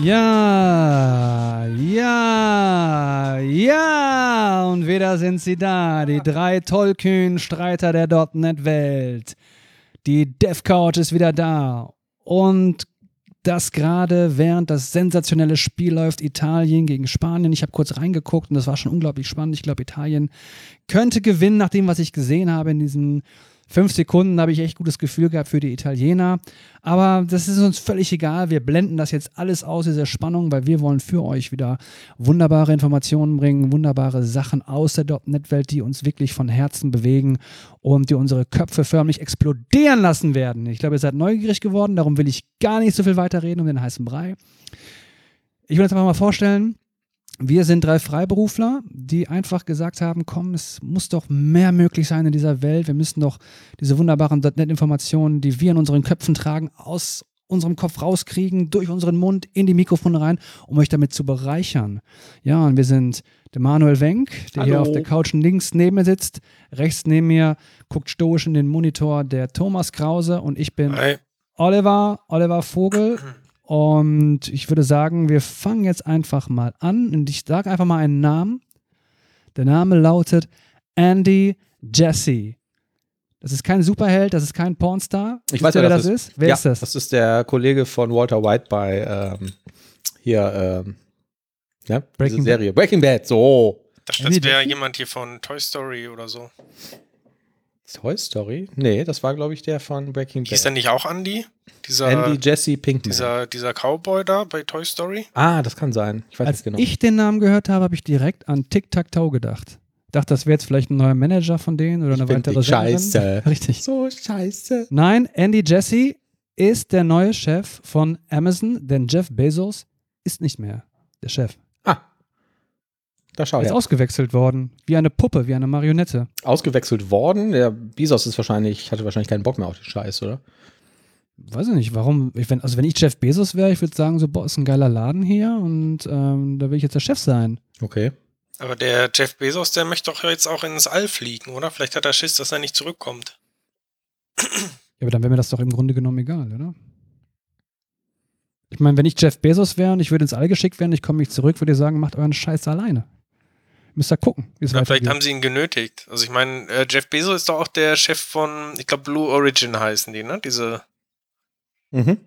Ja, ja, ja. Und wieder sind sie da, die drei tollkühnen Streiter der .NET-Welt. Die DevCouch ist wieder da. Und das gerade während das sensationelle Spiel läuft, Italien gegen Spanien. Ich habe kurz reingeguckt und das war schon unglaublich spannend. Ich glaube, Italien könnte gewinnen, nach dem, was ich gesehen habe in diesen Fünf Sekunden habe ich echt gutes Gefühl gehabt für die Italiener. Aber das ist uns völlig egal. Wir blenden das jetzt alles aus, diese Spannung, weil wir wollen für euch wieder wunderbare Informationen bringen, wunderbare Sachen aus der .NET-Welt, die uns wirklich von Herzen bewegen und die unsere Köpfe förmlich explodieren lassen werden. Ich glaube, ihr seid neugierig geworden. Darum will ich gar nicht so viel weiterreden um den heißen Brei. Ich will jetzt einfach mal vorstellen, wir sind drei Freiberufler, die einfach gesagt haben, komm, es muss doch mehr möglich sein in dieser Welt. Wir müssen doch diese wunderbaren .NET-Informationen, die wir in unseren Köpfen tragen, aus unserem Kopf rauskriegen, durch unseren Mund in die Mikrofone rein, um euch damit zu bereichern. Ja, und wir sind der Manuel Wenk, der Hallo. hier auf der Couch links neben mir sitzt. Rechts neben mir guckt stoisch in den Monitor der Thomas Krause und ich bin Hi. Oliver, Oliver Vogel. Und ich würde sagen, wir fangen jetzt einfach mal an. Und ich sage einfach mal einen Namen. Der Name lautet Andy Jesse. Das ist kein Superheld, das ist kein Pornstar. Ich Wisst weiß ja, wer das das ist. Wer ja, ist das? Das ist der Kollege von Walter White bei ähm, hier ähm, ja, Breaking diese Serie Breaking Bad. So Das, das wäre jemand hier von Toy Story oder so. Toy Story? Nee, das war glaube ich der von Breaking Hieß der Bad. nicht auch Andy? Dieser, Andy Jesse Pinkman. dieser, dieser Cowboy da bei Toy Story? ah, das kann sein. Ich weiß Als nicht genau. ich den Namen gehört habe, habe ich direkt an Tic-Tac-Toe gedacht. Dachte, das wäre jetzt vielleicht ein neuer Manager von denen oder Ich eine weitere scheiße. Sängerin. Richtig. so scheiße. Nein, Andy Jesse ist der neue Chef von Amazon, denn Jeff Bezos ist nicht mehr der Chef. Da schau Er ist her. ausgewechselt worden, wie eine Puppe, wie eine Marionette. Ausgewechselt worden. Der Bezos ist wahrscheinlich, hatte wahrscheinlich keinen Bock mehr auf den Scheiß, oder? Weiß ich nicht, warum. Ich, wenn, also, wenn ich Jeff Bezos wäre, ich würde sagen, so, boah, ist ein geiler Laden hier und ähm, da will ich jetzt der Chef sein. Okay. Aber der Jeff Bezos, der möchte doch jetzt auch ins All fliegen, oder? Vielleicht hat er Schiss, dass er nicht zurückkommt. Ja, aber dann wäre mir das doch im Grunde genommen egal, oder? Ich meine, wenn ich Jeff Bezos wäre und ich würde ins All geschickt werden, ich komme nicht zurück, würde ich sagen, macht euren Scheiß alleine. Müsst ihr gucken, wie es Ja, vielleicht haben sie ihn genötigt. Also ich meine, äh, Jeff Bezos ist doch auch der Chef von, ich glaube, Blue Origin heißen die, ne? Diese, Mhm.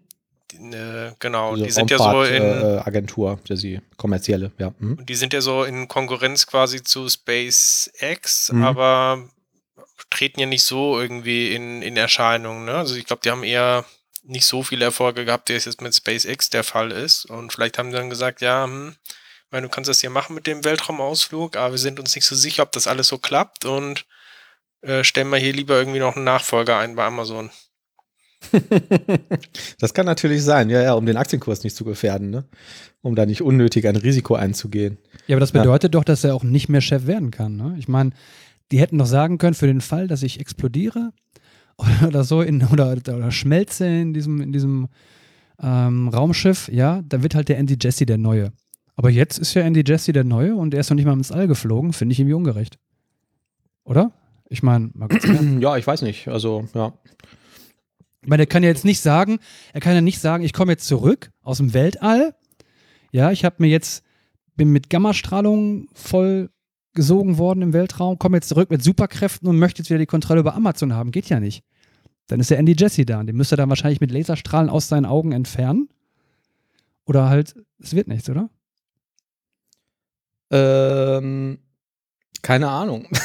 die, äh, genau, Diese die sind ja so in, äh, Agentur, der sie kommerzielle, ja. Mhm. Und die sind ja so in Konkurrenz quasi zu SpaceX, Mhm. aber treten ja nicht so irgendwie in, in Erscheinung. Ne? Also ich glaube, die haben eher nicht so viele Erfolge gehabt, wie es jetzt mit SpaceX der Fall ist. Und vielleicht haben die dann gesagt, ja, hm, ich meine, du kannst das hier machen mit dem Weltraumausflug, aber wir sind uns nicht so sicher, ob das alles so klappt und äh, stellen wir hier lieber irgendwie noch einen Nachfolger ein bei Amazon. das kann natürlich sein, ja, ja, um den Aktienkurs nicht zu gefährden, ne? Um da nicht unnötig ein Risiko einzugehen. Ja, aber das Ja. bedeutet doch, dass er auch nicht mehr Chef werden kann. Ne? Ich meine, die hätten doch sagen können, für den Fall, dass ich explodiere oder so in, oder, oder schmelze in diesem, in diesem ähm, Raumschiff, ja, da wird halt der Andy Jesse der Neue. Aber jetzt ist ja Andy Jesse der Neue und er ist noch nicht mal ins All geflogen, finde ich irgendwie ungerecht. Oder? Ich meine. Ja, ich weiß nicht. Also, ja. Ich meine, er kann ja jetzt nicht sagen, er kann ja nicht sagen, ich komme jetzt zurück aus dem Weltall. Ja, ich habe mir jetzt, bin mit Gammastrahlung voll gesogen worden im Weltraum, komme jetzt zurück mit Superkräften und möchte jetzt wieder die Kontrolle über Amazon haben. Geht ja nicht. Dann ist der Andy Jesse da. und Den müsste er dann wahrscheinlich mit Laserstrahlen aus seinen Augen entfernen. Oder halt, es wird nichts, oder? Ähm, keine Ahnung.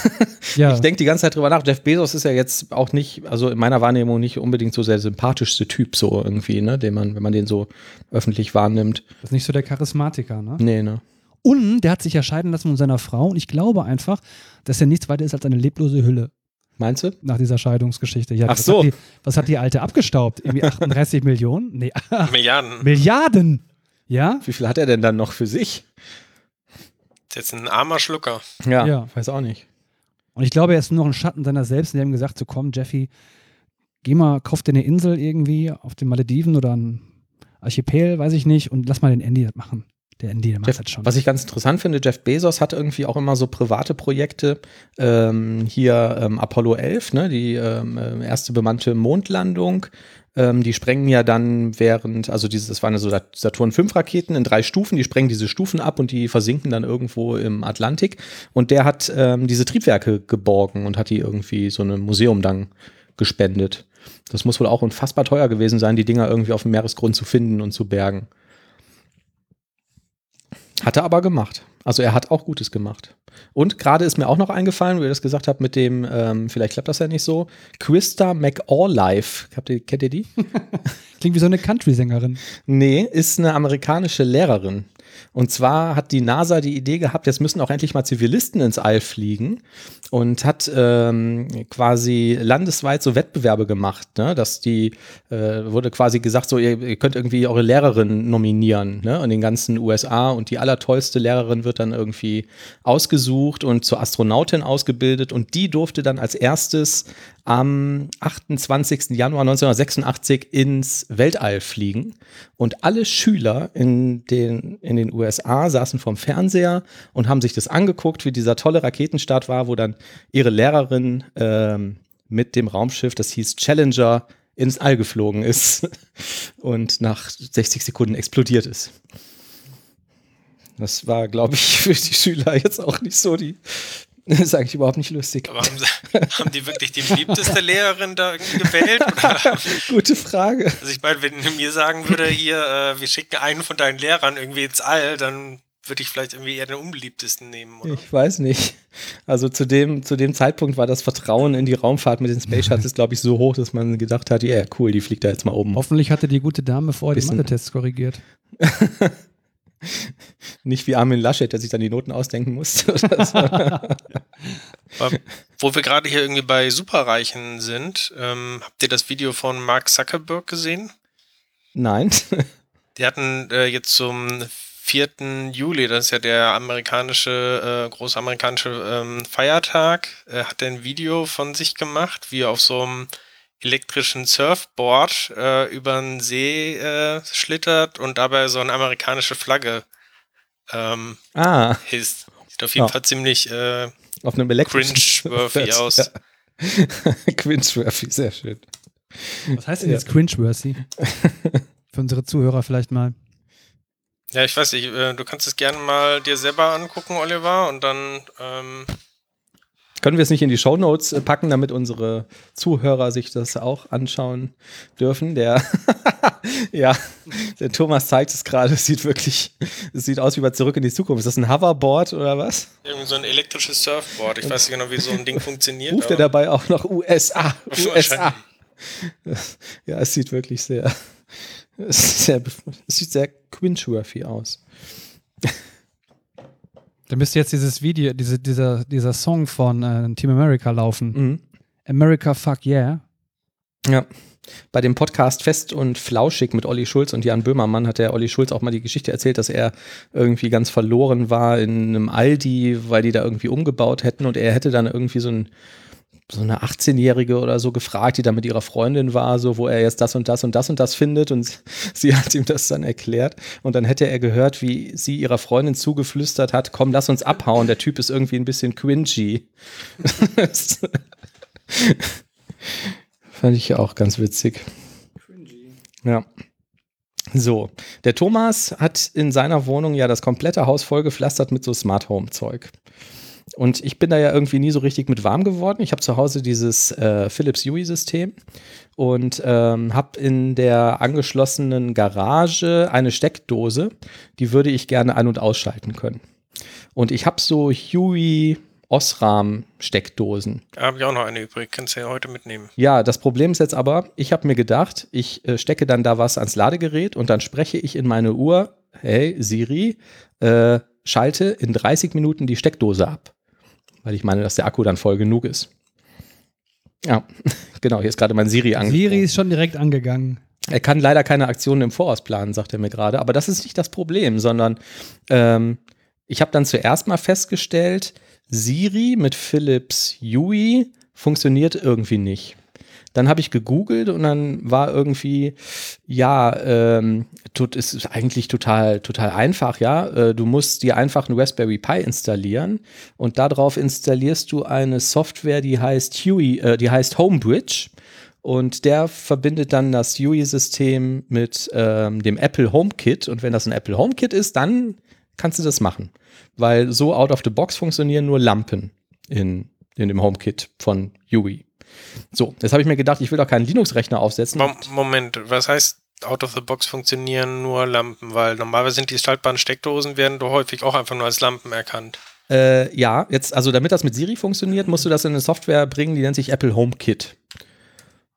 Ja. Ich denke die ganze Zeit drüber nach. Jeff Bezos ist ja jetzt auch nicht, also in meiner Wahrnehmung nicht unbedingt so der sympathischste Typ, so irgendwie, ne, den man, wenn man den so öffentlich wahrnimmt. das ist nicht so der Charismatiker, ne? Nee, ne. Und der hat sich ja scheiden lassen von seiner Frau und ich glaube einfach, dass er nichts weiter ist als eine leblose Hülle. Meinst du? nach dieser Scheidungsgeschichte. Ja, Ach was so. Hat die, was hat die Alte abgestaubt? Irgendwie 38 Millionen? Nee, Milliarden. Milliarden! Ja? Wie viel hat er denn dann noch für sich? Ist jetzt ein armer Schlucker. Ja, Ja. weiß auch nicht. Und ich glaube, er ist nur noch ein Schatten seiner selbst. Und die haben gesagt, so komm, Jeffy, geh mal, kauf dir eine Insel irgendwie auf den Malediven oder an, Archipel, weiß ich nicht. Und lass mal den Andy das machen. Der Andy, der macht Jeff, das schon. Was ich ganz interessant finde, Jeff Bezos hat irgendwie auch immer so private Projekte. Ähm, hier ähm, Apollo 11, ne, die ähm, äh, erste bemannte Mondlandung. Ähm, die sprengen ja dann während, also dieses, das waren ja so Saturn 5 Raketen in drei Stufen, die sprengen diese Stufen ab und die versinken dann irgendwo im Atlantik. Und der hat ähm, diese Triebwerke geborgen und hat die irgendwie so einem Museum dann gespendet. Das muss wohl auch unfassbar teuer gewesen sein, die Dinger irgendwie auf dem Meeresgrund zu finden und zu bergen. Hat er aber gemacht. Also er hat auch Gutes gemacht. Und gerade ist mir auch noch eingefallen, wie ihr das gesagt habt, mit dem, ähm, vielleicht klappt das ja nicht so, Christa McAuliffe. Habt ihr, kennt ihr die? Klingt wie so eine Country-Sängerin. Nee, ist eine amerikanische Lehrerin. Und zwar hat die NASA die Idee gehabt, jetzt müssen auch endlich mal Zivilisten ins All fliegen und hat ähm, quasi landesweit so Wettbewerbe gemacht, ne? dass die, äh, wurde quasi gesagt, so ihr, ihr könnt irgendwie eure Lehrerin nominieren ne? in den ganzen USA und die allertollste Lehrerin wird dann irgendwie ausgesucht und zur Astronautin ausgebildet und die durfte dann als erstes am 28. Januar 1986 ins Weltall fliegen und alle Schüler in den, in den USA saßen vorm Fernseher und haben sich das angeguckt, wie dieser tolle Raketenstart war, wo dann ihre Lehrerin ähm, mit dem Raumschiff, das hieß Challenger, ins All geflogen ist und nach 60 Sekunden explodiert ist. Das war, glaube ich, für die Schüler jetzt auch nicht so die das ist eigentlich überhaupt nicht lustig. Aber haben, sie, haben die wirklich die beliebteste Lehrerin da gewählt? Oder? Gute Frage. Also ich meine, wenn du mir sagen würde, hier, äh, wir schicken einen von deinen Lehrern irgendwie ins All, dann würde ich vielleicht irgendwie eher den unbeliebtesten nehmen, oder? Ich weiß nicht. Also zu dem, zu dem Zeitpunkt war das Vertrauen in die Raumfahrt mit den Space Shuttles, glaube ich, so hoch, dass man gedacht hat, ja, yeah, cool, die fliegt da jetzt mal oben. Hoffentlich hatte die gute Dame vorher die Mathe-Tests korrigiert. Nicht wie Armin Laschet, der sich dann die Noten ausdenken musste. Wo wir gerade hier irgendwie bei Superreichen sind, ähm, habt ihr das Video von Mark Zuckerberg gesehen? Nein. Die hatten äh, jetzt zum 4. Juli, das ist ja der amerikanische, äh, große amerikanische ähm, Feiertag, äh, hat er ein Video von sich gemacht, wie er auf so einem elektrischen Surfboard äh, über den See äh, schlittert und dabei so eine amerikanische Flagge ähm, ah. hisst. Sieht auf jeden ja. Fall ziemlich äh, auf einem cringe-worthy aus. Ja. cringe-worthy, sehr schön. Was heißt denn ja. jetzt cringe-worthy? Für unsere Zuhörer vielleicht mal. Ja, ich weiß nicht, äh, du kannst es gerne mal dir selber angucken, Oliver, und dann ähm, können wir es nicht in die Show Notes äh, packen, damit unsere Zuhörer sich das auch anschauen dürfen? Der, ja, der Thomas zeigt es gerade. Es sieht wirklich, es sieht aus wie bei Zurück in die Zukunft. Ist das ein Hoverboard oder was? Irgendwie so ein elektrisches Surfboard. Ich weiß nicht genau, wie so ein Ding funktioniert. Ruft er dabei auch noch USA? USA. Ja, es sieht wirklich sehr, sehr, es sieht sehr cringe-worthy aus. Da müsste jetzt dieses Video, diese, dieser, dieser Song von äh, Team America laufen. Mhm. America Fuck Yeah. Ja. Bei dem Podcast Fest und Flauschig mit Olli Schulz und Jan Böhmermann hat der Olli Schulz auch mal die Geschichte erzählt, dass er irgendwie ganz verloren war in einem Aldi, weil die da irgendwie umgebaut hätten und er hätte dann irgendwie so ein so eine 18-Jährige oder so gefragt, die da mit ihrer Freundin war, so wo er jetzt das und das und das und das findet und sie hat ihm das dann erklärt und dann hätte er gehört, wie sie ihrer Freundin zugeflüstert hat, komm, lass uns abhauen, der Typ ist irgendwie ein bisschen cringy. Fand ich ja auch ganz witzig. Cringy. Ja. So, der Thomas hat in seiner Wohnung ja das komplette Haus vollgepflastert mit so Smart Home Zeug. Und ich bin da ja irgendwie nie so richtig mit warm geworden. Ich habe zu Hause dieses äh, Philips Hue-System und ähm, habe in der angeschlossenen Garage eine Steckdose, die würde ich gerne an- und ausschalten können. Und ich habe so Huey Osram-Steckdosen. Da habe ich auch noch eine übrig, kannst du ja heute mitnehmen. Ja, das Problem ist jetzt aber, ich habe mir gedacht, ich äh, stecke dann da was ans Ladegerät und dann spreche ich in meine Uhr, hey Siri, äh, schalte in 30 Minuten die Steckdose ab weil ich meine, dass der Akku dann voll genug ist. Ja, genau, hier ist gerade mein Siri angegangen. Siri ist schon direkt angegangen. Er kann leider keine Aktionen im Voraus planen, sagt er mir gerade. Aber das ist nicht das Problem, sondern ähm, ich habe dann zuerst mal festgestellt, Siri mit Philips Hue funktioniert irgendwie nicht. Dann habe ich gegoogelt und dann war irgendwie, ja, ähm, tut, ist eigentlich total, total einfach, ja. Äh, du musst dir einfach einen Raspberry Pi installieren und darauf installierst du eine Software, die heißt Huey, äh, die heißt Homebridge. Und der verbindet dann das UI-System mit ähm, dem Apple HomeKit. Und wenn das ein Apple HomeKit ist, dann kannst du das machen. Weil so out of the box funktionieren nur Lampen in, in dem HomeKit von UI. So, jetzt habe ich mir gedacht, ich will doch keinen Linux-Rechner aufsetzen. Moment, was heißt out of the box funktionieren nur Lampen? Weil normalerweise sind die schaltbaren Steckdosen, werden doch häufig auch einfach nur als Lampen erkannt. Äh, ja, jetzt, also damit das mit Siri funktioniert, musst du das in eine Software bringen, die nennt sich Apple HomeKit.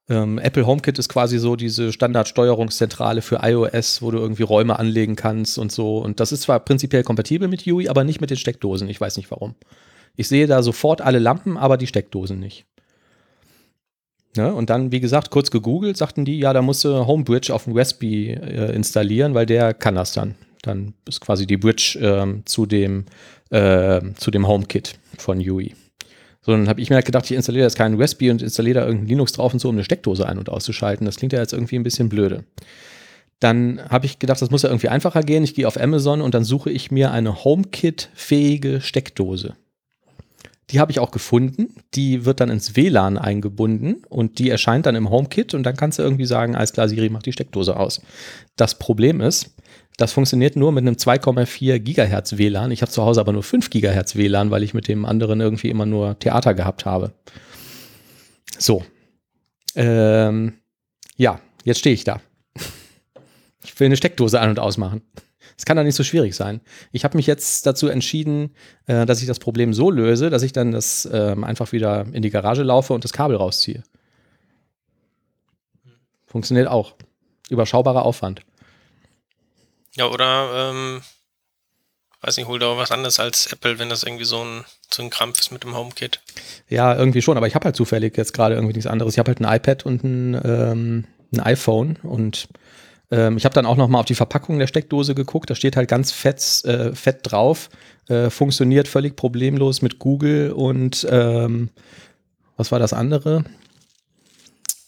Ähm, Apple HomeKit ist quasi so diese Standardsteuerungszentrale für iOS, wo du irgendwie Räume anlegen kannst und so. Und das ist zwar prinzipiell kompatibel mit UI, aber nicht mit den Steckdosen. Ich weiß nicht warum. Ich sehe da sofort alle Lampen, aber die Steckdosen nicht. Ne? Und dann, wie gesagt, kurz gegoogelt, sagten die, ja, da musst du Homebridge auf dem Raspberry äh, installieren, weil der kann das dann. Dann ist quasi die Bridge äh, zu dem, äh, dem HomeKit von UI. So, dann habe ich mir halt gedacht, ich installiere jetzt keinen Raspberry und installiere da irgendein Linux drauf und so, um eine Steckdose ein- und auszuschalten. Das klingt ja jetzt irgendwie ein bisschen blöde. Dann habe ich gedacht, das muss ja irgendwie einfacher gehen. Ich gehe auf Amazon und dann suche ich mir eine HomeKit-fähige Steckdose. Die habe ich auch gefunden. Die wird dann ins WLAN eingebunden und die erscheint dann im HomeKit und dann kannst du irgendwie sagen, alles klar, Siri, mach die Steckdose aus. Das Problem ist, das funktioniert nur mit einem 2,4 Gigahertz WLAN. Ich habe zu Hause aber nur 5 Gigahertz WLAN, weil ich mit dem anderen irgendwie immer nur Theater gehabt habe. So. Ähm, ja, jetzt stehe ich da. Ich will eine Steckdose an- und ausmachen. Das kann doch nicht so schwierig sein. Ich habe mich jetzt dazu entschieden, äh, dass ich das Problem so löse, dass ich dann das ähm, einfach wieder in die Garage laufe und das Kabel rausziehe. Funktioniert auch. Überschaubarer Aufwand. Ja, oder, ähm, weiß nicht, hol da was anderes als Apple, wenn das irgendwie so ein, so ein Krampf ist mit dem HomeKit. Ja, irgendwie schon, aber ich habe halt zufällig jetzt gerade irgendwie nichts anderes. Ich habe halt ein iPad und ein, ähm, ein iPhone und ähm, ich habe dann auch noch mal auf die Verpackung der Steckdose geguckt. Da steht halt ganz fett, äh, fett drauf. Äh, funktioniert völlig problemlos mit Google und ähm, was war das andere?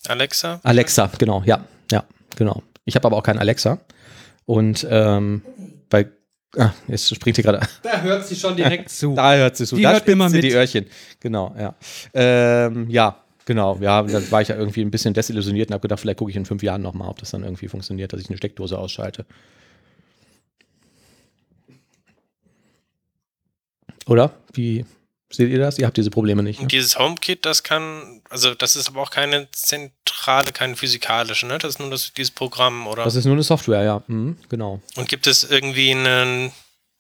Alexa? Alexa, genau, ja, ja, genau. Ich habe aber auch kein Alexa. Und ähm, bei Ah, jetzt springt sie gerade. Da hört sie schon direkt zu. Da hört sie zu. Die da hört immer sie mit. die Öhrchen. Genau, ja. Ähm, ja, genau. Ja, da war ich ja irgendwie ein bisschen desillusioniert und habe gedacht, vielleicht gucke ich in fünf Jahren nochmal, ob das dann irgendwie funktioniert, dass ich eine Steckdose ausschalte. Oder? Wie seht ihr das? Ihr habt diese Probleme nicht. Ne? Und dieses HomeKit, das kann, also das ist aber auch keine zentrale, keine physikalische, ne? Das ist nur das, dieses Programm, oder? Das ist nur eine Software, ja. Mhm, genau. Und gibt es irgendwie einen,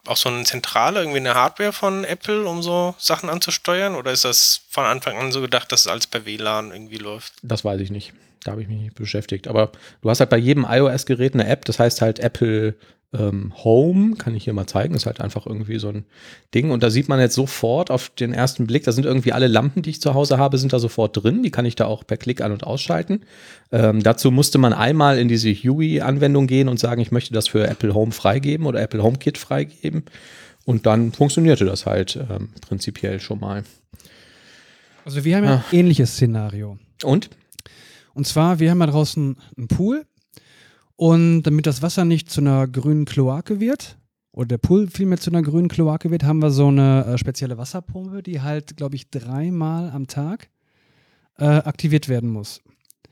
auch so eine Zentrale, irgendwie eine Hardware von Apple, um so Sachen anzusteuern? Oder ist das von Anfang an so gedacht, dass es alles per WLAN irgendwie läuft? Das weiß ich nicht. Da habe ich mich nicht beschäftigt. Aber du hast halt bei jedem iOS-Gerät eine App, das heißt halt Apple ähm, Home, kann ich hier mal zeigen, ist halt einfach irgendwie so ein Ding. Und da sieht man jetzt sofort auf den ersten Blick, da sind irgendwie alle Lampen, die ich zu Hause habe, sind da sofort drin. Die kann ich da auch per Klick an- und ausschalten. Ähm, dazu musste man einmal in diese Huey-Anwendung gehen und sagen, ich möchte das für Apple Home freigeben oder Apple HomeKit freigeben. Und dann funktionierte das halt ähm, prinzipiell schon mal. Also wir haben ja ein ähnliches Szenario. Und? Und zwar, wir haben da draußen einen Pool und damit das Wasser nicht zu einer grünen Kloake wird, oder der Pool vielmehr zu einer grünen Kloake wird, haben wir so eine äh, spezielle Wasserpumpe, die halt, glaube ich, dreimal am Tag äh, aktiviert werden muss.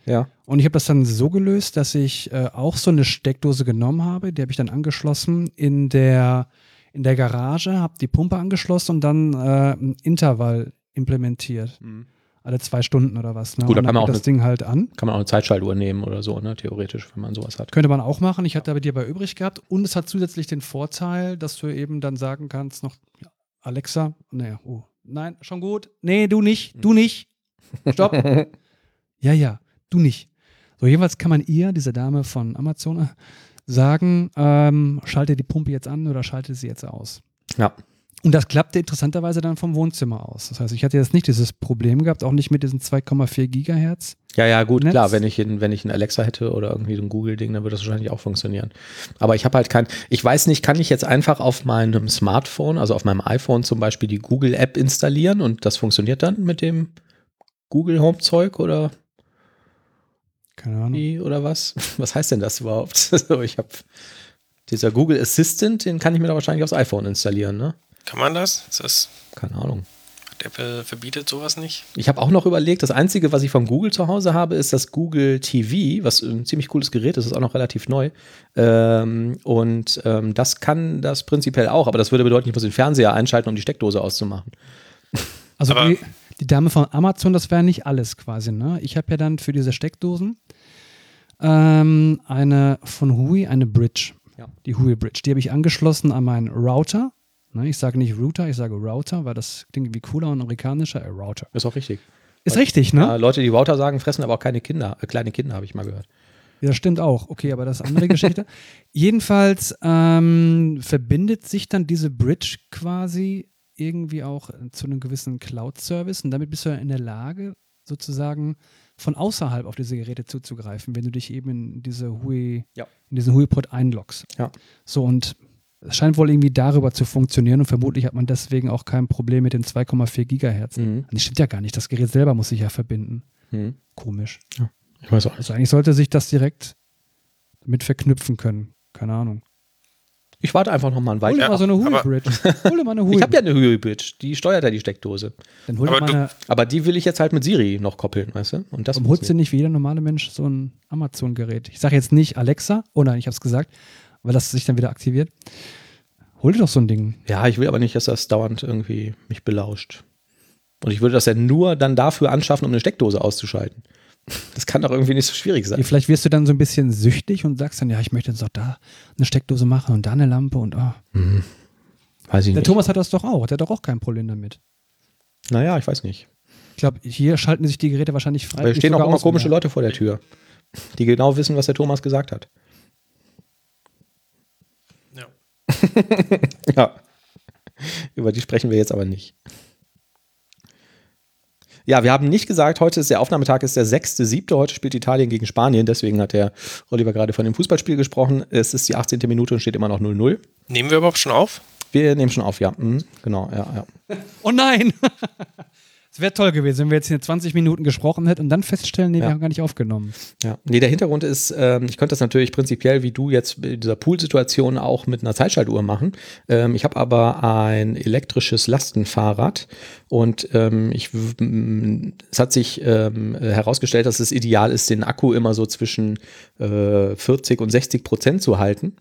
Ja. Und ich habe das dann so gelöst, dass ich äh, auch so eine Steckdose genommen habe, die habe ich dann angeschlossen in der, in der Garage, habe die Pumpe angeschlossen und dann äh, ein Intervall implementiert. Alle zwei Stunden oder was. Ne? Gut, da und kann dann man auch das Ding halt an. Kann man auch eine Zeitschaltuhr nehmen oder so, ne? Theoretisch, wenn man sowas hat. Könnte man auch machen. Ich hatte aber die aber übrig gehabt. Und es hat zusätzlich den Vorteil, dass du eben dann sagen kannst, noch Alexa, nee, oh, nein, schon gut. Nee, du nicht, du nicht. Stopp. ja, ja, du nicht. So, jedenfalls kann man ihr, dieser Dame von Amazon, sagen, ähm, schalte die Pumpe jetzt an oder schalte sie jetzt aus. Ja. Und das klappte interessanterweise dann vom Wohnzimmer aus. Das heißt, ich hatte jetzt nicht dieses Problem gehabt, auch nicht mit diesen 2,4 Gigahertz. Ja, ja, gut, Netz. klar, wenn ich, in, wenn ich ein Alexa hätte oder irgendwie so ein Google-Ding, dann würde das wahrscheinlich auch funktionieren. Aber ich habe halt kein, ich weiß nicht, kann ich jetzt einfach auf meinem Smartphone, also auf meinem iPhone zum Beispiel die Google-App installieren und das funktioniert dann mit dem Google Home-Zeug oder? Keine Ahnung. oder was? Was heißt denn das überhaupt? ich habe dieser Google Assistant, den kann ich mir da wahrscheinlich aufs iPhone installieren, ne? Kann man das? Ist das Keine Ahnung. Apple verbietet sowas nicht? Ich habe auch noch überlegt, das Einzige, was ich von Google zu Hause habe, ist das Google TV, was ein ziemlich cooles Gerät ist, ist auch noch relativ neu. Ähm, und ähm, das kann das prinzipiell auch, aber das würde bedeuten, ich muss den Fernseher einschalten, um die Steckdose auszumachen. Also die, die Dame von Amazon, das wäre nicht alles quasi. Ne? Ich habe ja dann für diese Steckdosen ähm, eine von Hui, eine Bridge. Ja. Die Hui Bridge. Die habe ich angeschlossen an meinen Router. Ne? Ich sage nicht Router, ich sage Router, weil das klingt irgendwie cooler und amerikanischer. Äh, Router. Ist auch richtig. Ist richtig, ne? Äh, Leute, die Router sagen, fressen aber auch keine Kinder, äh, kleine Kinder, habe ich mal gehört. Ja, das stimmt auch. Okay, aber das ist eine andere Geschichte. Jedenfalls ähm, verbindet sich dann diese Bridge quasi irgendwie auch äh, zu einem gewissen Cloud-Service und damit bist du ja in der Lage, sozusagen von außerhalb auf diese Geräte zuzugreifen, wenn du dich eben in diese Hui, Ja. in diesen Hui-Pod einloggst. Ja. So und es scheint wohl irgendwie darüber zu funktionieren und vermutlich hat man deswegen auch kein Problem mit den 2,4 Gigahertz. Mhm. Das stimmt ja gar nicht. Das Gerät selber muss sich ja verbinden. Hm. Komisch. Ich weiß auch nicht. Also eigentlich sollte sich das direkt mit verknüpfen können. Keine Ahnung. Ich warte einfach noch mal ein Hol dir. Ja, mal so eine Hui-Bridge. Hol dir mal eine Hui. Ich habe ja eine Huey-Bridge, die steuert ja die Steckdose. Dann hol dir Aber mal eine, Aber die will ich jetzt halt mit Siri noch koppeln, weißt du? Und das warum holst du nicht wie jeder normale Mensch so ein Amazon-Gerät? Ich sage jetzt nicht Alexa, oh nein, ich habe es gesagt, weil das sich dann wieder aktiviert. Hol dir doch so ein Ding. Ja, ich will aber nicht, dass das dauernd irgendwie mich belauscht. Und ich würde das ja nur dann dafür anschaffen, um eine Steckdose auszuschalten. Das kann doch irgendwie nicht so schwierig sein. Vielleicht wirst du dann so ein bisschen süchtig und sagst dann, ja, ich möchte jetzt auch da eine Steckdose machen und da eine Lampe und oh. Weiß ich Der nicht. Thomas hat das doch auch, der hat doch auch kein Problem damit. Naja, ich weiß nicht. Ich glaube, hier schalten sich die Geräte wahrscheinlich frei. Aber es stehen auch immer komische Leute vor der Tür, die genau wissen, was der Thomas gesagt hat. Ja. Über die sprechen wir jetzt aber nicht. Ja, wir haben nicht gesagt, heute ist der Aufnahmetag, ist der 6.7. Heute spielt Italien gegen Spanien. Deswegen hat der Oliver gerade von dem Fußballspiel gesprochen. Es ist die 18. Minute und steht immer noch 0-0. Nehmen wir überhaupt schon auf? Wir nehmen schon auf, ja. Mhm, genau, ja, ja. Oh nein! Es wäre toll gewesen, wenn wir jetzt hier 20 Minuten gesprochen hätten und dann feststellen, nee, Ja. wir haben gar nicht aufgenommen. Ja, nee, der Hintergrund ist, ähm, ich könnte das natürlich prinzipiell wie du jetzt in dieser Poolsituation auch mit einer Zeitschaltuhr machen. Ähm, ich habe aber ein elektrisches Lastenfahrrad und ähm, ich, es hat sich ähm, herausgestellt, dass es ideal ist, den Akku immer so zwischen äh, 40 und 60 Prozent zu halten.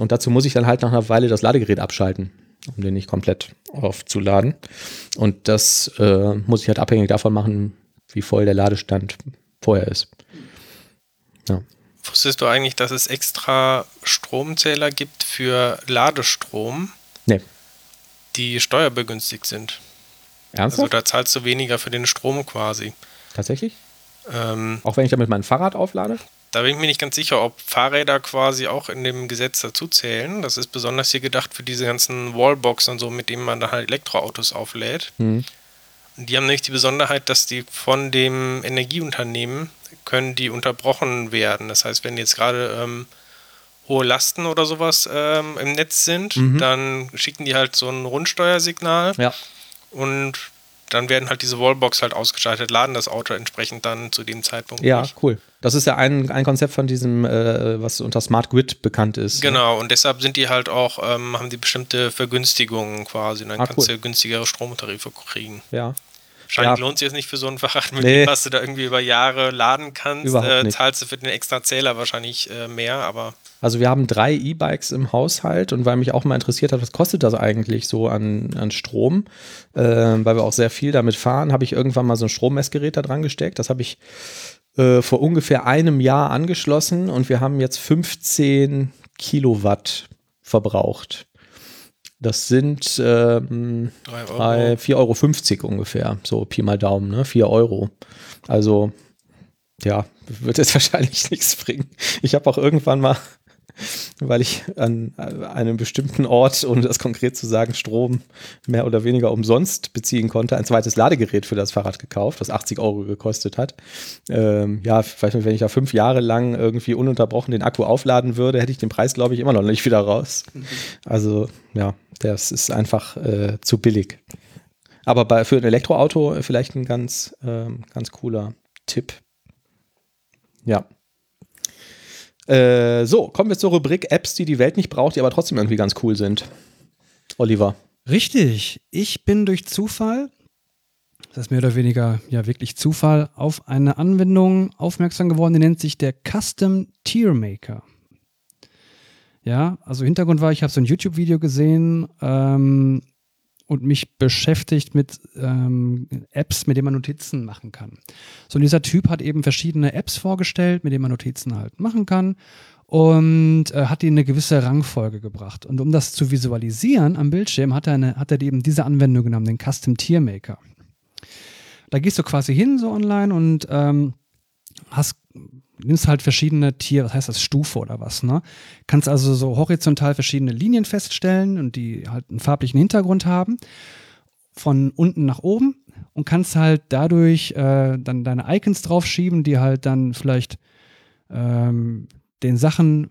Und dazu muss ich dann halt nach einer Weile das Ladegerät abschalten, um den nicht komplett aufzuladen. Und das äh, muss ich halt abhängig davon machen, wie voll der Ladestand vorher ist. Ja. Wusstest du eigentlich, dass es extra Stromzähler gibt für Ladestrom, Nee. die steuerbegünstigt sind? Ernsthaft? Also da zahlst du weniger für den Strom quasi. Tatsächlich? Ähm, Auch wenn ich damit mein Fahrrad auflade? Da bin ich mir nicht ganz sicher, ob Fahrräder quasi auch in dem Gesetz dazu zählen. Das ist besonders hier gedacht für diese ganzen Wallbox und so, mit denen man dann halt Elektroautos auflädt. Hm. Und die haben nämlich die Besonderheit, dass die von dem Energieunternehmen können die unterbrochen werden. Das heißt, wenn jetzt gerade ähm, hohe Lasten oder sowas ähm, im Netz sind, Mhm. dann schicken die halt so ein Rundsteuersignal Ja. und dann werden halt diese Wallbox halt ausgeschaltet, laden das Auto entsprechend dann zu dem Zeitpunkt. Ja, nicht. cool. Das ist ja ein, ein Konzept von diesem, äh, was unter Smart Grid bekannt ist. ne? Genau, und deshalb sind die halt auch, ähm, haben die bestimmte Vergünstigungen quasi. Und dann Ah, kannst cool. du günstigere Stromtarife kriegen. Ja. Wahrscheinlich Ja. lohnt sich jetzt nicht für so ein Fahrrad, mit Nee. dem, was du da irgendwie über Jahre laden kannst. Äh, zahlst du für den extra Zähler wahrscheinlich äh, mehr, aber Also wir haben drei E-Bikes im Haushalt und weil mich auch mal interessiert hat, was kostet das eigentlich so an, an Strom, äh, weil wir auch sehr viel damit fahren, habe ich irgendwann mal so ein Strommessgerät da dran gesteckt. Das habe ich äh, vor ungefähr einem Jahr angeschlossen und wir haben jetzt 15 Kilowatt verbraucht. Das sind ähm, 3 Euro. bei 4,50 Euro ungefähr, so Pi mal Daumen, ne? 4 Euro. Also, ja, wird jetzt wahrscheinlich nichts bringen. Ich habe auch irgendwann mal, weil ich an einem bestimmten Ort, ohne das konkret zu sagen, Strom mehr oder weniger umsonst beziehen konnte, ein zweites Ladegerät für das Fahrrad gekauft, was 80 Euro gekostet hat. Ähm, ja, weiß nicht, wenn ich da fünf Jahre lang irgendwie ununterbrochen den Akku aufladen würde, hätte ich den Preis, glaube ich, immer noch nicht wieder raus. Also, ja, das ist einfach äh, zu billig. Aber bei, für ein Elektroauto vielleicht ein ganz, ähm, ganz cooler Tipp. Ja. Äh, so, kommen wir zur Rubrik Apps, die die Welt nicht braucht, die aber trotzdem irgendwie ganz cool sind. Oliver. Richtig. Ich bin durch Zufall, das ist mehr oder weniger ja wirklich Zufall, auf eine Anwendung aufmerksam geworden, die nennt sich der Custom Tier Maker. Ja, also Hintergrund war, ich habe so ein YouTube-Video gesehen ähm, und mich beschäftigt mit ähm, Apps, mit denen man Notizen machen kann. So, und dieser Typ hat eben verschiedene Apps vorgestellt, mit denen man Notizen halt machen kann und äh, hat die in eine gewisse Rangfolge gebracht. Und um das zu visualisieren am Bildschirm, hat er, eine, hat er eben diese Anwendung genommen, den Custom Tier Maker. Da gehst du quasi hin so online und ähm, hast nimmst halt verschiedene Tiere, was heißt das, Stufe oder was, ne? Kannst also so horizontal verschiedene Linien feststellen und die halt einen farblichen Hintergrund haben, von unten nach oben und kannst halt dadurch äh, dann deine Icons draufschieben, die halt dann vielleicht ähm, den Sachen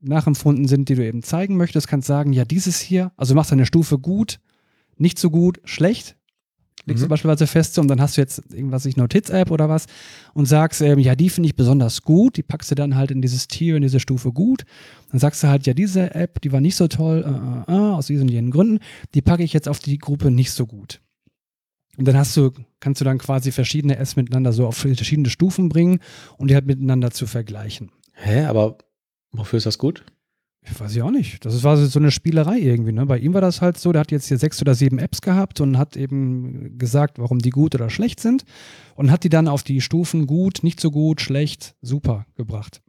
nachempfunden sind, die du eben zeigen möchtest. Kannst sagen, ja, dieses hier, also machst deine Stufe gut, nicht so gut, schlecht, legst Mhm. du beispielsweise fest und dann hast du jetzt irgendwas, ich Notiz-App oder was und sagst, ähm, ja, die finde ich besonders gut, die packst du dann halt in dieses Tier, in diese Stufe gut. Dann sagst du halt, ja, diese App, die war nicht so toll, äh, äh, äh, aus diesen und jenen Gründen, die packe ich jetzt auf die Gruppe nicht so gut. Und dann hast du, kannst du dann quasi verschiedene Apps miteinander so auf verschiedene Stufen bringen und die halt miteinander zu vergleichen. Hä, aber wofür ist das gut? Weiß ich auch nicht. Das war so eine Spielerei irgendwie. Ne? Bei ihm war das halt so, der hat jetzt hier sechs oder sieben Apps gehabt und hat eben gesagt, warum die gut oder schlecht sind und hat die dann auf die Stufen gut, nicht so gut, schlecht, super gebracht.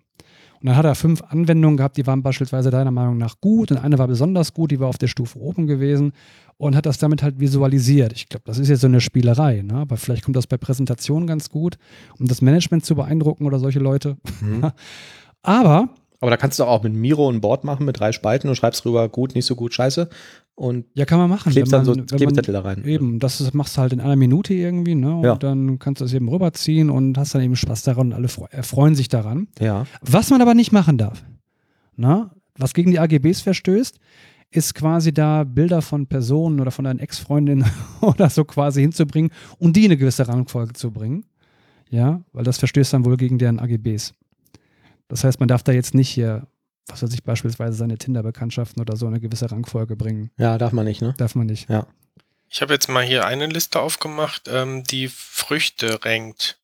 Und dann hat er fünf Anwendungen gehabt, die waren beispielsweise deiner Meinung nach gut und eine war besonders gut, die war auf der Stufe oben gewesen und hat das damit halt visualisiert. Ich glaube, das ist jetzt so eine Spielerei, ne? aber vielleicht kommt das bei Präsentationen ganz gut, um das Management zu beeindrucken oder solche Leute. aber Aber da kannst du auch mit Miro ein Board machen mit drei Spalten und schreibst rüber gut, nicht so gut, scheiße. Und ja, kann man machen. klebst dann so Klebezettel da rein. Eben, das ist- machst du halt in einer Minute irgendwie, ne? Und Ja. dann kannst du es eben rüberziehen und hast dann eben Spaß daran und alle freu- erfreuen sich daran. Ja. Was man aber nicht machen darf, ne? was gegen die AGBs verstößt, ist quasi da Bilder von Personen oder von deinen Ex-Freundinnen oder so quasi hinzubringen und die in eine gewisse Rangfolge zu bringen. Ja, weil das verstößt dann wohl gegen deren AGBs. Das heißt, man darf da jetzt nicht hier, was weiß ich, beispielsweise seine Tinder-Bekanntschaften oder so in eine gewisse Rangfolge bringen. Ja, darf man nicht, ne? Darf man nicht. Ich habe jetzt mal hier eine Liste aufgemacht, ähm, die Früchte rankt.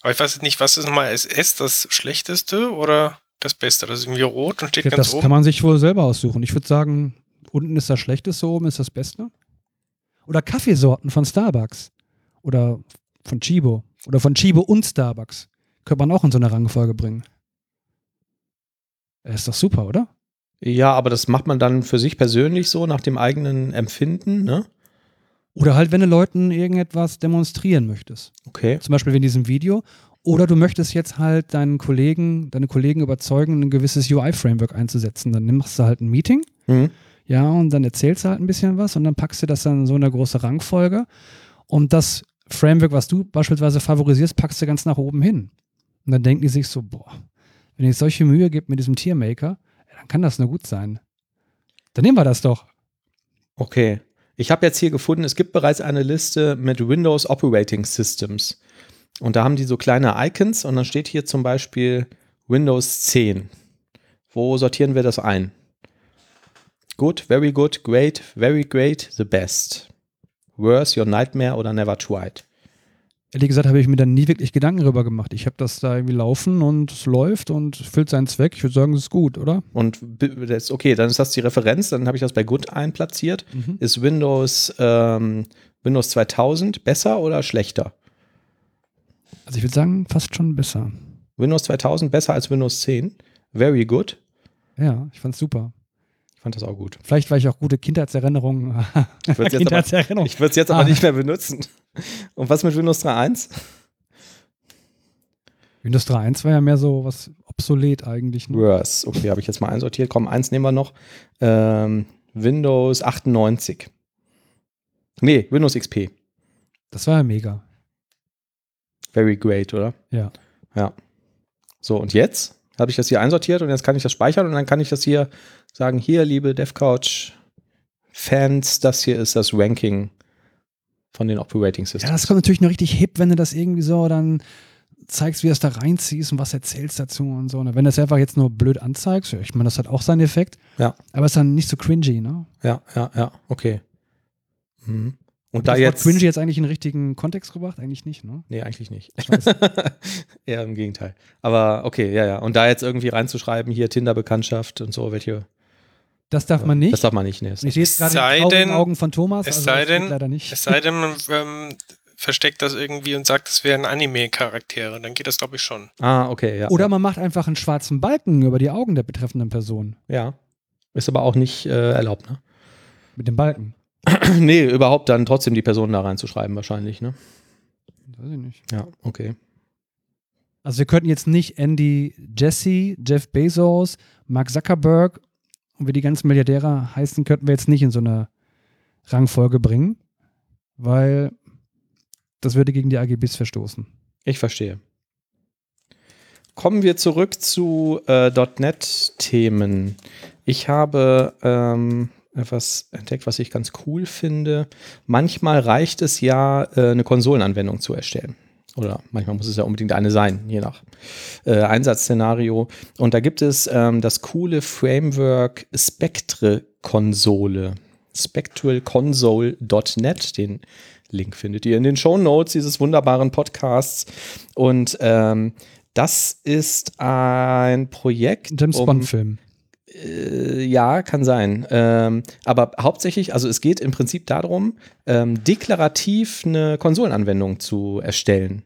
Aber ich weiß jetzt nicht, was ist nochmal SS das schlechteste oder das Beste? Das ist irgendwie rot und steht Ja, ganz das oben. kann man sich wohl selber aussuchen. Ich würde sagen, unten ist das Schlechteste, oben ist das Beste. Oder Kaffeesorten von Starbucks. Oder von Chibo. Oder von Chibo und Starbucks. Könnte man auch in so eine Rangfolge bringen. Äh, Ist doch super, oder? Ja, aber das macht man dann für sich persönlich so nach dem eigenen Empfinden, ne? Oder halt, wenn du Leuten irgendetwas demonstrieren möchtest. Okay. Zum Beispiel wie in diesem Video. Oder du möchtest jetzt halt deinen Kollegen, deine Kollegen überzeugen, ein gewisses UI-Framework einzusetzen. Dann machst du halt ein Meeting Mhm. Ja, und dann erzählst du halt ein bisschen was und dann packst du das dann in so eine große Rangfolge. Und das Framework, was du beispielsweise favorisierst, packst du ganz nach oben hin. Und dann denken die sich so, boah, wenn ihr solche Mühe gibt mit diesem Tiermaker, dann kann das nur gut sein. Dann nehmen wir das doch. Okay. Ich habe jetzt hier gefunden, es gibt bereits eine Liste mit Windows Operating Systems. Und da haben die so kleine Icons und dann steht hier zum Beispiel Windows 10. Wo sortieren wir das ein? Good, very good, great, very great, the best. Worse, your nightmare oder never tried. Ehrlich gesagt habe ich mir dann nie wirklich Gedanken darüber gemacht. Ich habe das da irgendwie laufen und es läuft und füllt seinen Zweck. Ich würde sagen, es ist gut, oder? Und das, okay, dann ist das die Referenz, dann habe ich das bei Good einplatziert. Ist Windows, ähm, Windows 2000 besser oder schlechter? Also ich würde sagen, fast schon besser. Windows 2000 besser als Windows 10. Very good. Ja, ich fand es super. Ich fand das auch gut. Vielleicht, weil ich auch gute Kindheitserinnerungen Ich würde es jetzt, aber, jetzt aber Ah. nicht mehr benutzen. Und was mit Windows 3.1? Windows 3.1 war ja mehr so was obsolet eigentlich. Ne? Worse. Okay, habe ich jetzt mal einsortiert. Komm, eins nehmen wir noch. Ähm, Windows 98. Nee, Windows XP. Das war ja mega. Very great, oder? Ja. Ja. So, und jetzt habe ich das hier einsortiert und jetzt kann ich das speichern und dann kann ich das hier sagen, hier, liebe DevCouch Fans, das hier ist das Ranking von den Operating Ja, Systems. das kommt natürlich nur richtig hip, wenn du das irgendwie so dann zeigst, wie du es da reinziehst und was erzählst dazu und so. Und wenn du es einfach jetzt nur blöd anzeigst, ja, ich meine, das hat auch seinen Effekt. Ja. Aber es ist dann nicht so cringy, ne? Ja, ja, ja, okay. Mhm. Und Hat da jetzt. cringy jetzt eigentlich in den richtigen Kontext gebracht? Eigentlich nicht, ne? Nee, eigentlich nicht. Eher im Gegenteil. Aber okay, ja, ja. Und da jetzt irgendwie reinzuschreiben, hier Tinder-Bekanntschaft und so, welche. Das darf man nicht. Das darf man nicht. Nee, ich sehe jetzt gerade traurigen denn- Augen von Thomas. es also sei denn- leider nicht. Es sei denn, man ähm, versteckt das irgendwie und sagt, es wären Anime-Charaktere. Dann geht das, glaube ich, schon. ah, okay, ja. Oder ja. man macht einfach einen schwarzen Balken über die Augen der betreffenden Person. ja. Ist aber auch nicht äh, erlaubt, ne? Mit dem Balken. nee, überhaupt dann trotzdem die Person da reinzuschreiben, wahrscheinlich, ne? Weiß ich nicht. Ja, okay. Also wir könnten jetzt nicht Andy Jesse, Jeff Bezos, Mark Zuckerberg und wie die ganzen Milliardäre heißen, könnten wir jetzt nicht in so eine Rangfolge bringen, weil das würde gegen die AGBs verstoßen. Ich verstehe. Kommen wir zurück zu äh, .NET-Themen. Ich habe ähm, etwas entdeckt, was ich ganz cool finde. Manchmal reicht es ja, äh, eine Konsolenanwendung zu erstellen. Oder manchmal muss es ja unbedingt eine sein, je nach äh, Einsatzszenario. Und da gibt es ähm, das coole Framework Spectre-Konsole. spectralconsole.net. Den Link findet ihr in den Show Notes dieses wunderbaren Podcasts. Und ähm, das ist ein Projekt. James um- Bond-Film. Äh, ja, kann sein. Ähm, aber hauptsächlich, also es geht im Prinzip darum, ähm, deklarativ eine Konsolenanwendung zu erstellen.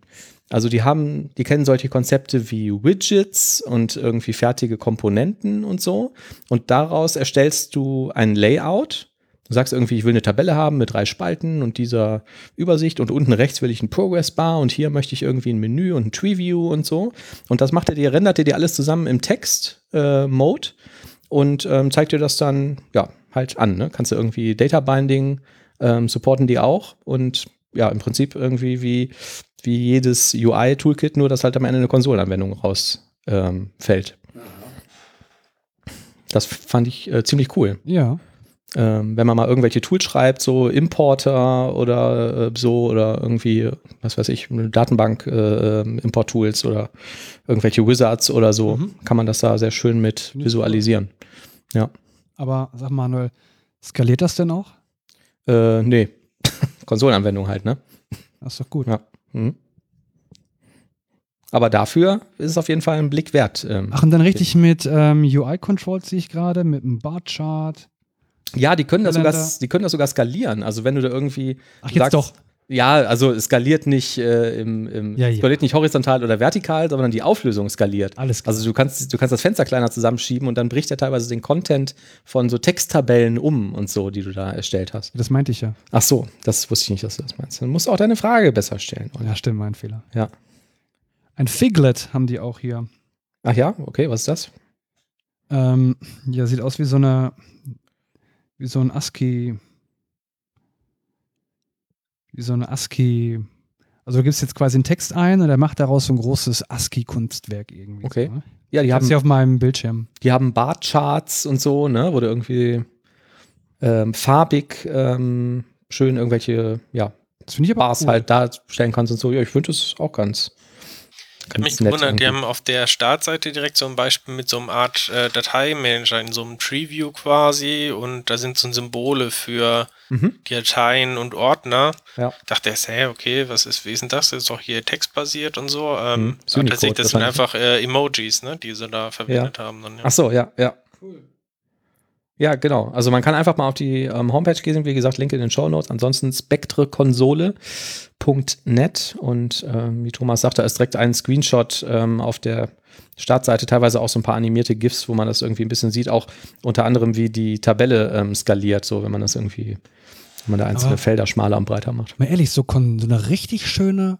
Also die haben, die kennen solche Konzepte wie Widgets und irgendwie fertige Komponenten und so. Und daraus erstellst du ein Layout. Du sagst irgendwie, ich will eine Tabelle haben mit drei Spalten und dieser Übersicht und unten rechts will ich ein Progress Bar und hier möchte ich irgendwie ein Menü und ein Tree View und so. Und das macht er dir, rendert er dir alles zusammen im Text-Mode und ähm, zeigt dir das dann, ja, halt an. Ne? Kannst du irgendwie Data Binding ähm, supporten die auch und ja, im Prinzip irgendwie wie, wie jedes UI-Toolkit, nur dass halt am Ende eine Konsolenanwendung rausfällt. Ähm, fällt. das fand ich äh, ziemlich cool. Ja. Ähm, wenn man mal irgendwelche Tools schreibt, so Importer oder äh, so oder irgendwie, was weiß ich, eine Datenbank, äh, ähm, Import-Tools oder irgendwelche Wizards oder so, Mhm. kann man das da sehr schön mit visualisieren. Aber sag Manuel, skaliert das denn auch? Äh, nee. Konsolenanwendung halt, ne? Das ist doch gut. Ja. Mhm. Aber dafür ist es auf jeden Fall ein Blick wert. Ähm, Ach, und dann richtig mit ähm, UI-Controls sehe ich gerade, mit einem Bar-Chart. Ja, die können, das sogar, die können das sogar skalieren. Also wenn du da irgendwie Ach, jetzt sagst, doch. Ja, also es skaliert nicht äh, im, im Ja, ja. skaliert nicht horizontal oder vertikal, sondern die Auflösung skaliert. Alles klar. Also du kannst, du kannst das Fenster kleiner zusammenschieben und dann bricht er teilweise den Content von so Texttabellen um und so, die du da erstellt hast. Das meinte ich ja. Ach so, das wusste ich nicht, dass du das meinst. Dann musst du auch deine Frage besser stellen. Olli. Ja, stimmt, mein Fehler. Ja. Ein Figlet haben die auch hier. Ach ja, okay, was ist das? Ähm, ja, sieht aus wie so eine, wie so ein ASCII, wie so eine ASCII. Also du gibst jetzt quasi einen Text ein und er macht daraus so ein großes ASCII-Kunstwerk irgendwie. Okay. So, ne? Ja, die Ich habe haben, sie auf meinem Bildschirm. die haben Barcharts und so, ne, wo du irgendwie ähm, farbig ähm, schön irgendwelche, ja, Das finde ich aber Bars cool. halt darstellen kannst und so. Ja, ich finde das auch ganz. Ich habe mich gewundert, die haben auf der Startseite direkt so ein Beispiel mit so einem Art äh, Dateimanager in so einem Treeview quasi und da sind so Symbole für Mhm. die Dateien und Ordner. Ja. Ich dachte erst, hey, okay, was ist, wie ist denn das? Das ist doch hier textbasiert und so. Mhm. Ähm, aber Unicode tatsächlich, das sind einfach äh, Emojis, ne, die sie da verwendet haben. Dann, ja. Ach so, ja, ja. Ja, genau. Also man kann einfach mal auf die ähm, Homepage gehen, wie gesagt, Link in den Show Notes. Ansonsten spektrekonsole.net und ähm, wie Thomas sagte, ist direkt ein Screenshot ähm, auf der Startseite, teilweise auch so ein paar animierte GIFs, wo man das irgendwie ein bisschen sieht, auch unter anderem, wie die Tabelle ähm, skaliert, so wenn man das irgendwie, wenn man da einzelne Aber- Felder schmaler und breiter macht. Mal ehrlich, so, so eine richtig schöne,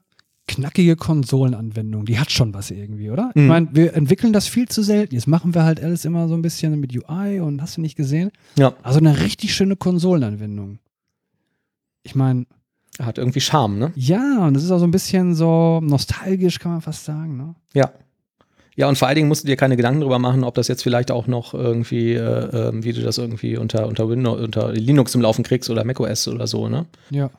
knackige Konsolenanwendung, die hat schon was irgendwie, oder? Ich Mhm. meine, wir entwickeln das viel zu selten. Jetzt machen wir halt alles immer so ein bisschen mit UI und hast du nicht gesehen? Ja, Also eine richtig schöne Konsolenanwendung. Ich meine, hat irgendwie Charme, ne? ja, und das ist auch so ein bisschen so nostalgisch, kann man fast sagen, ne? Ja. Ja, und vor allen Dingen musst du dir keine Gedanken darüber machen, ob das jetzt vielleicht auch noch irgendwie, äh, ähm, wie du das irgendwie unter, unter Windows, unter Linux im Laufen kriegst oder macOS oder so, ne? Ja.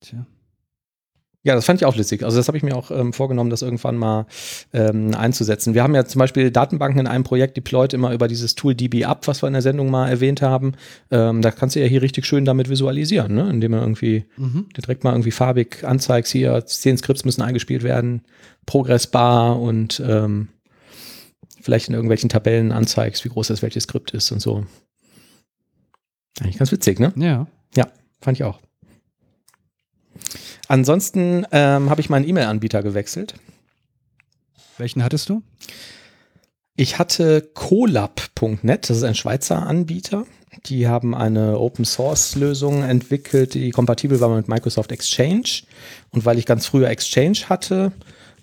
Tja. Ja, das fand ich auch lustig. Also das habe ich mir auch ähm, vorgenommen, das irgendwann mal ähm, einzusetzen. Wir haben ja zum Beispiel Datenbanken in einem Projekt deployed immer über dieses Tool DBUp, was wir in der Sendung mal erwähnt haben. Ähm, da kannst du ja hier richtig schön damit visualisieren, ne? indem man irgendwie Mhm. direkt mal irgendwie farbig anzeigst, hier zehn Skripts müssen eingespielt werden, Progressbar und ähm, vielleicht in irgendwelchen Tabellen anzeigst, wie groß das welche Skript ist und so. Eigentlich ganz witzig, ne? Ja. Fand ich auch. Ansonsten ähm, habe ich meinen E-Mail-Anbieter gewechselt. Welchen hattest du? Ich hatte colab.net, das ist ein Schweizer Anbieter. Die haben eine Open-Source-Lösung entwickelt, die kompatibel war mit Microsoft Exchange. Und weil ich ganz früher Exchange hatte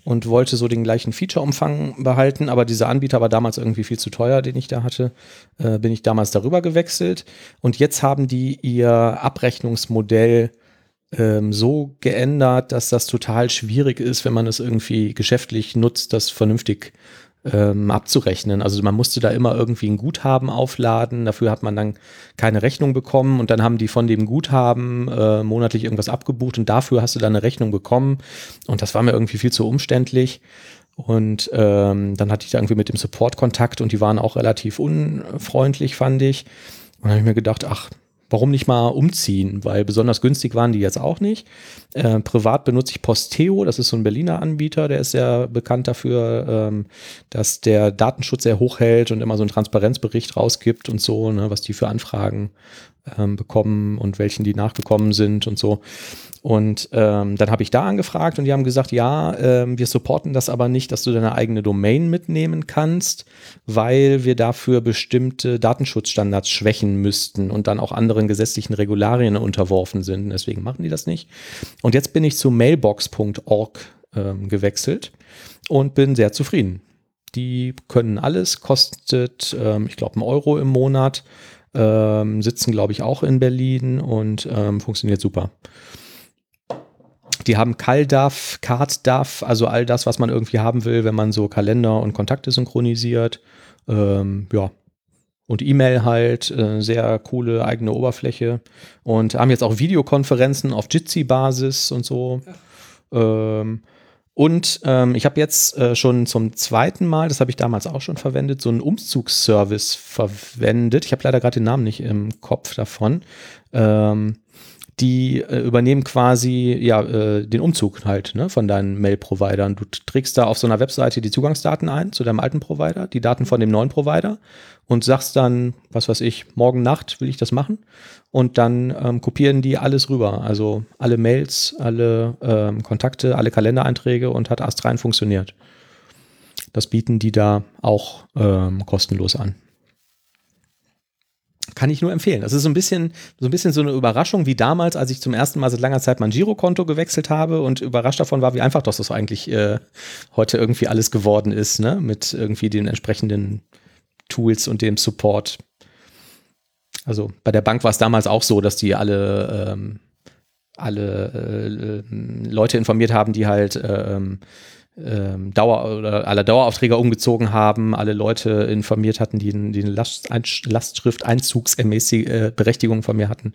und wollte so den gleichen Feature-Umfang behalten, aber dieser Anbieter war damals irgendwie viel zu teuer, den ich da hatte, äh, bin ich damals darüber gewechselt. Und jetzt haben die ihr Abrechnungsmodell ähm, so geändert, dass das total schwierig ist, wenn man es irgendwie geschäftlich nutzt, das vernünftig ähm, abzurechnen. Also man musste da immer irgendwie ein Guthaben aufladen, dafür hat man dann keine Rechnung bekommen und dann haben die von dem Guthaben äh, monatlich irgendwas abgebucht und dafür hast du dann eine Rechnung bekommen und das war mir irgendwie viel zu umständlich. Und ähm, dann hatte ich da irgendwie mit dem Support Kontakt und die waren auch relativ unfreundlich, fand ich. Und dann habe ich mir gedacht, ach, warum nicht mal umziehen? Weil besonders günstig waren die jetzt auch nicht. Äh, privat benutze ich Posteo, das ist so ein Berliner Anbieter, der ist sehr bekannt dafür, ähm, dass der Datenschutz sehr hoch hält und immer so einen Transparenzbericht rausgibt und so, ne, was die für Anfragen ähm, bekommen und welchen die nachgekommen sind und so. Und ähm, dann habe ich da angefragt und die haben gesagt, ja, ähm, wir supporten das aber nicht, dass du deine eigene Domain mitnehmen kannst, weil wir dafür bestimmte Datenschutzstandards schwächen müssten und dann auch anderen gesetzlichen Regularien unterworfen sind. Deswegen machen die das nicht. Und jetzt bin ich zu mailbox.org ähm, gewechselt und bin sehr zufrieden. Die können alles, kostet, ähm, ich glaube, einen Euro im Monat, ähm, sitzen, glaube ich, auch in Berlin und ähm, funktioniert super. Die haben CalDAV, CardDAV, also all das, was man irgendwie haben will, wenn man so Kalender und Kontakte synchronisiert. Ähm, ja. Und E-Mail halt, äh, sehr coole eigene Oberfläche. Und haben jetzt auch Videokonferenzen auf Jitsi-Basis und so. Ähm, und ähm, ich habe jetzt äh, schon zum zweiten Mal, das habe ich damals auch schon verwendet, so einen Umzugsservice verwendet. Ich habe leider gerade den Namen nicht im Kopf davon. Ähm, die äh, übernehmen quasi ja äh, den Umzug halt ne, von deinen Mail-Providern. Du trägst da auf so einer Webseite die Zugangsdaten ein zu deinem alten Provider, die Daten von dem neuen Provider und sagst dann, was weiß ich, morgen Nacht will ich das machen und dann ähm, kopieren die alles rüber. Also alle Mails, alle ähm, Kontakte, alle Kalendereinträge und hat astrein funktioniert. Das bieten die da auch ähm, kostenlos an. Kann ich nur empfehlen. Das ist so ein bisschen, so ein bisschen so eine Überraschung wie damals, als ich zum ersten Mal seit langer Zeit mein Girokonto gewechselt habe und überrascht davon war, wie einfach das eigentlich äh, heute irgendwie alles geworden ist, ne? Mit irgendwie den entsprechenden Tools und dem Support. Also bei der Bank war es damals auch so, dass die alle, ähm, alle äh, Leute informiert haben, die halt ähm, ähm, Dauer oder alle Daueraufträge umgezogen haben, alle Leute informiert hatten, die, die eine Last, Lastschrift Einzugsberechtigung von mir hatten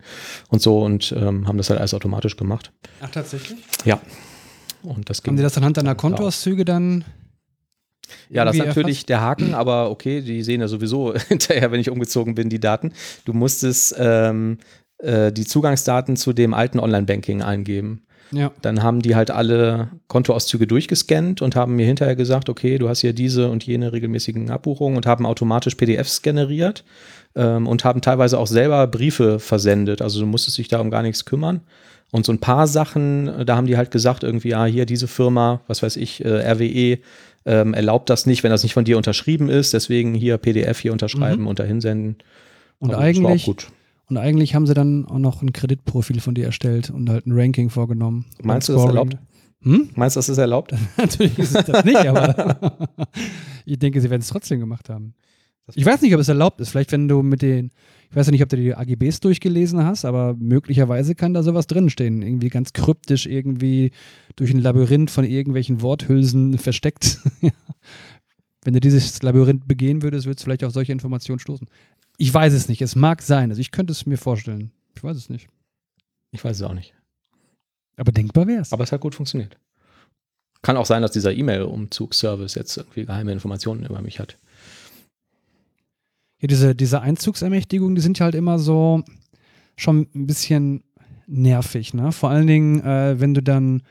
und so und ähm, haben das halt alles automatisch gemacht. Ach, tatsächlich? Ja. Und das ging. Haben die das anhand deiner Kontoauszüge dann? Ja, das ist natürlich der Haken, aber okay, die sehen ja sowieso hinterher, wenn ich umgezogen bin, die Daten. Du musstest ähm, äh, die Zugangsdaten zu dem alten Online-Banking eingeben. Ja. Dann haben die halt alle Kontoauszüge durchgescannt und haben mir hinterher gesagt, okay, du hast hier diese und jene regelmäßigen Abbuchungen und haben automatisch PDFs generiert ähm, und haben teilweise auch selber Briefe versendet. Also du musstest dich da um gar nichts kümmern. Und so ein paar Sachen, äh, da haben die halt gesagt, irgendwie, ja, hier diese Firma, was weiß ich, äh, RWE, ähm, erlaubt das nicht, wenn das nicht von dir unterschrieben ist. Deswegen hier PDF hier unterschreiben Mhm. und dahin senden. Und das war auch eigentlich, gut. Und eigentlich haben sie dann auch noch ein Kreditprofil von dir erstellt und halt ein Ranking vorgenommen. Meinst du, das ist erlaubt? Hm? Meinst du, das ist erlaubt? Natürlich ist es das nicht, aber ich denke, sie werden es trotzdem gemacht haben. Ich weiß nicht, ob es erlaubt ist. Vielleicht, wenn du mit den, ich weiß ja nicht, ob du die AGBs durchgelesen hast, aber möglicherweise kann da sowas drinstehen. Irgendwie ganz kryptisch, irgendwie durch ein Labyrinth von irgendwelchen Worthülsen versteckt. wenn du dieses Labyrinth begehen würdest, würdest du vielleicht auf solche Informationen stoßen. Ich weiß es nicht. Es mag sein. Also ich könnte es mir vorstellen. Ich weiß es nicht. Ich weiß es auch nicht. Aber denkbar wäre es. Aber es hat gut funktioniert. Kann auch sein, dass dieser E-Mail-Umzugsservice jetzt irgendwie geheime Informationen über mich hat. Ja, diese, diese Einzugsermächtigungen, die sind ja halt immer so schon ein bisschen nervig, ne? Vor allen Dingen, äh, wenn du dann,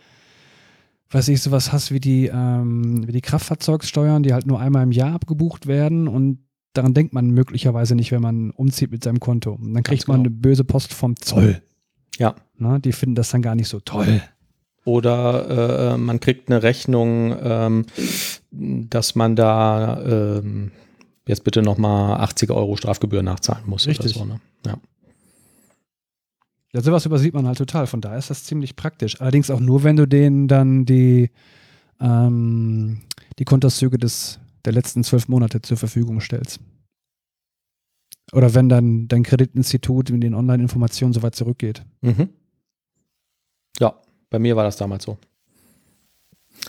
weiß ich, sowas hast wie die, ähm, wie die Kraftfahrzeugsteuern, die halt nur einmal im Jahr abgebucht werden und daran denkt man möglicherweise nicht, wenn man umzieht mit seinem Konto. Und dann kriegt Ganz man genau. eine böse Post vom Zoll. Ja. Ne? Die finden das dann gar nicht so toll. Oder äh, man kriegt eine Rechnung, ähm, dass man da ähm, jetzt bitte nochmal 80 Euro Strafgebühr nachzahlen muss. Richtig. Oder so, ne? Ja. Ja, sowas übersieht man halt total. Von daher ist das ziemlich praktisch. Allerdings auch nur, wenn du denen dann die, ähm, die Kontoauszüge des, der letzten zwölf Monate zur Verfügung stellst. Oder wenn dann dein Kreditinstitut mit den Online-Informationen so weit zurückgeht. Mhm. Ja, bei mir war das damals so.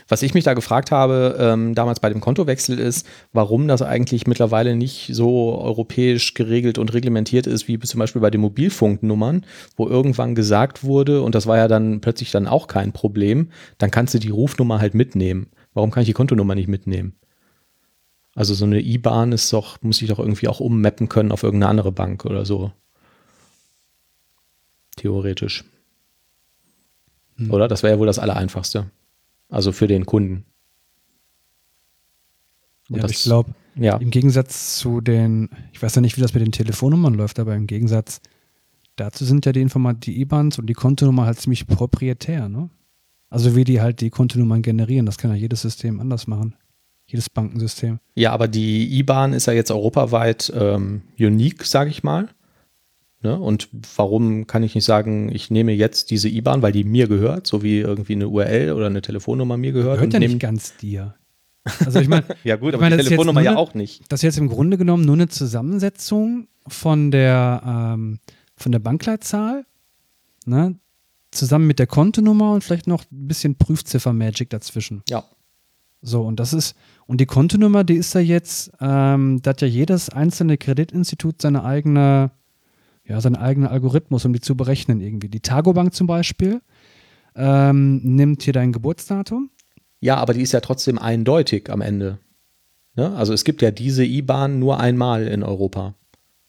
Was ich mich da gefragt habe, ähm, damals bei dem Kontowechsel ist, warum das eigentlich mittlerweile nicht so europäisch geregelt und reglementiert ist, wie zum Beispiel bei den Mobilfunknummern, wo irgendwann gesagt wurde, und das war ja dann plötzlich dann auch kein Problem, dann kannst du die Rufnummer halt mitnehmen. Warum kann ich die Kontonummer nicht mitnehmen? Also so eine IBAN ist doch, muss ich doch irgendwie auch ummappen können auf irgendeine andere Bank oder so. Theoretisch. Hm. Oder? Das wäre ja wohl das Allereinfachste. Also für den Kunden. Und Ja, das- ich glaube, Ja, im Gegensatz zu den, ich weiß ja nicht, wie das mit den Telefonnummern läuft, aber im Gegensatz dazu sind ja die Informat die IBANs und die Kontonummer halt ziemlich proprietär, ne? Also wie die halt die Kontonummern generieren, das kann ja jedes System anders machen. Jedes Bankensystem. ja, aber die IBAN ist ja jetzt europaweit ähm, unique, sage ich mal. Ne? Und warum kann ich nicht sagen, ich nehme jetzt diese IBAN, weil die mir gehört, so wie irgendwie eine URL oder eine Telefonnummer mir gehört. Gehört ja nicht ganz dir. Also ich meine, ja gut, Ich aber die das ist jetzt Telefonnummer ja eine- auch nicht. das ist jetzt im Grunde genommen nur eine Zusammensetzung von der, ähm, von der Bankleitzahl, ne? zusammen mit der Kontonummer und vielleicht noch ein bisschen Prüfziffer-Magic dazwischen. Ja. So, und das ist, und die Kontonummer, die ist ja jetzt, ähm, da hat ja jedes einzelne Kreditinstitut seine eigene, ja, seinen eigenen Algorithmus, um die zu berechnen irgendwie. Die Targobank zum Beispiel ähm, nimmt hier dein Geburtsdatum. Ja, aber die ist ja trotzdem eindeutig am Ende. Ne? Also es gibt ja diese IBAN nur einmal in Europa.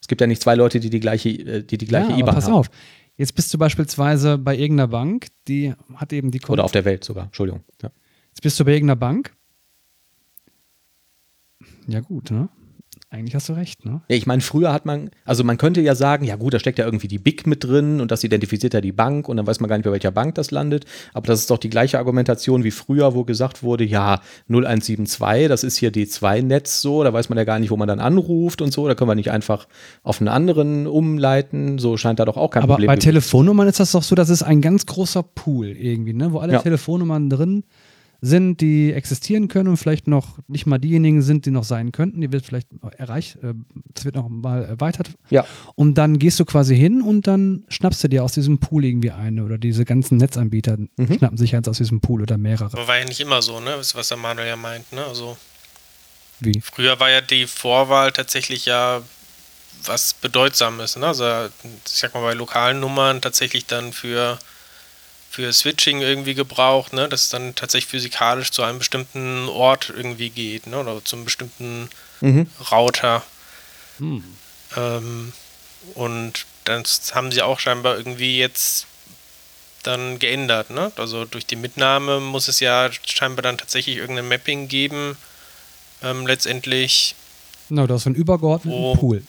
Es gibt ja nicht zwei Leute, die die gleiche, äh, die die gleiche ja, IBAN pass haben. auf. Jetzt bist du beispielsweise bei irgendeiner Bank, die hat eben die Konto. Oder auf der Welt sogar, Entschuldigung. Ja. Jetzt bist du bei irgendeiner Bank. Ja, gut, ne? Eigentlich hast du recht, ne? Ja, ich meine, früher hat man, also man könnte ja sagen, ja gut, da steckt ja irgendwie die BIC mit drin und das identifiziert ja die Bank und dann weiß man gar nicht, bei welcher Bank das landet. Aber das ist doch die gleiche Argumentation wie früher, wo gesagt wurde, ja, 0172, das ist hier D2-Netz so, da weiß man ja gar nicht, wo man dann anruft und so, da können wir nicht einfach auf einen anderen umleiten. So scheint da doch auch kein Aber Problem bei gewesen. Telefonnummern ist das doch so, das ist ein ganz großer Pool irgendwie, ne? Wo alle Ja. Telefonnummern drin sind, die existieren können und vielleicht noch nicht mal diejenigen sind, die noch sein könnten. Die wird vielleicht noch erreicht, äh, das wird noch mal erweitert. Ja. Und dann gehst du quasi hin und dann schnappst du dir aus diesem Pool irgendwie eine oder diese ganzen Netzanbieter Mhm. schnappen sich eins aus diesem Pool oder mehrere. Aber war ja nicht immer so, ne? Das, was der Manuel ja meint, ne? Also Wie? früher war ja die Vorwahl tatsächlich ja was Bedeutsames, ne? Also ich sag mal bei lokalen Nummern tatsächlich dann für für Switching irgendwie gebraucht, ne, dass es dann tatsächlich physikalisch zu einem bestimmten Ort irgendwie geht, ne, oder zum bestimmten Mhm. Router. Hm. Ähm, und das haben sie auch scheinbar irgendwie jetzt dann geändert. Ne? Also durch die Mitnahme muss es ja scheinbar dann tatsächlich irgendein Mapping geben, ähm, letztendlich, Genau, du hast einen übergeordneten Wo- Pool.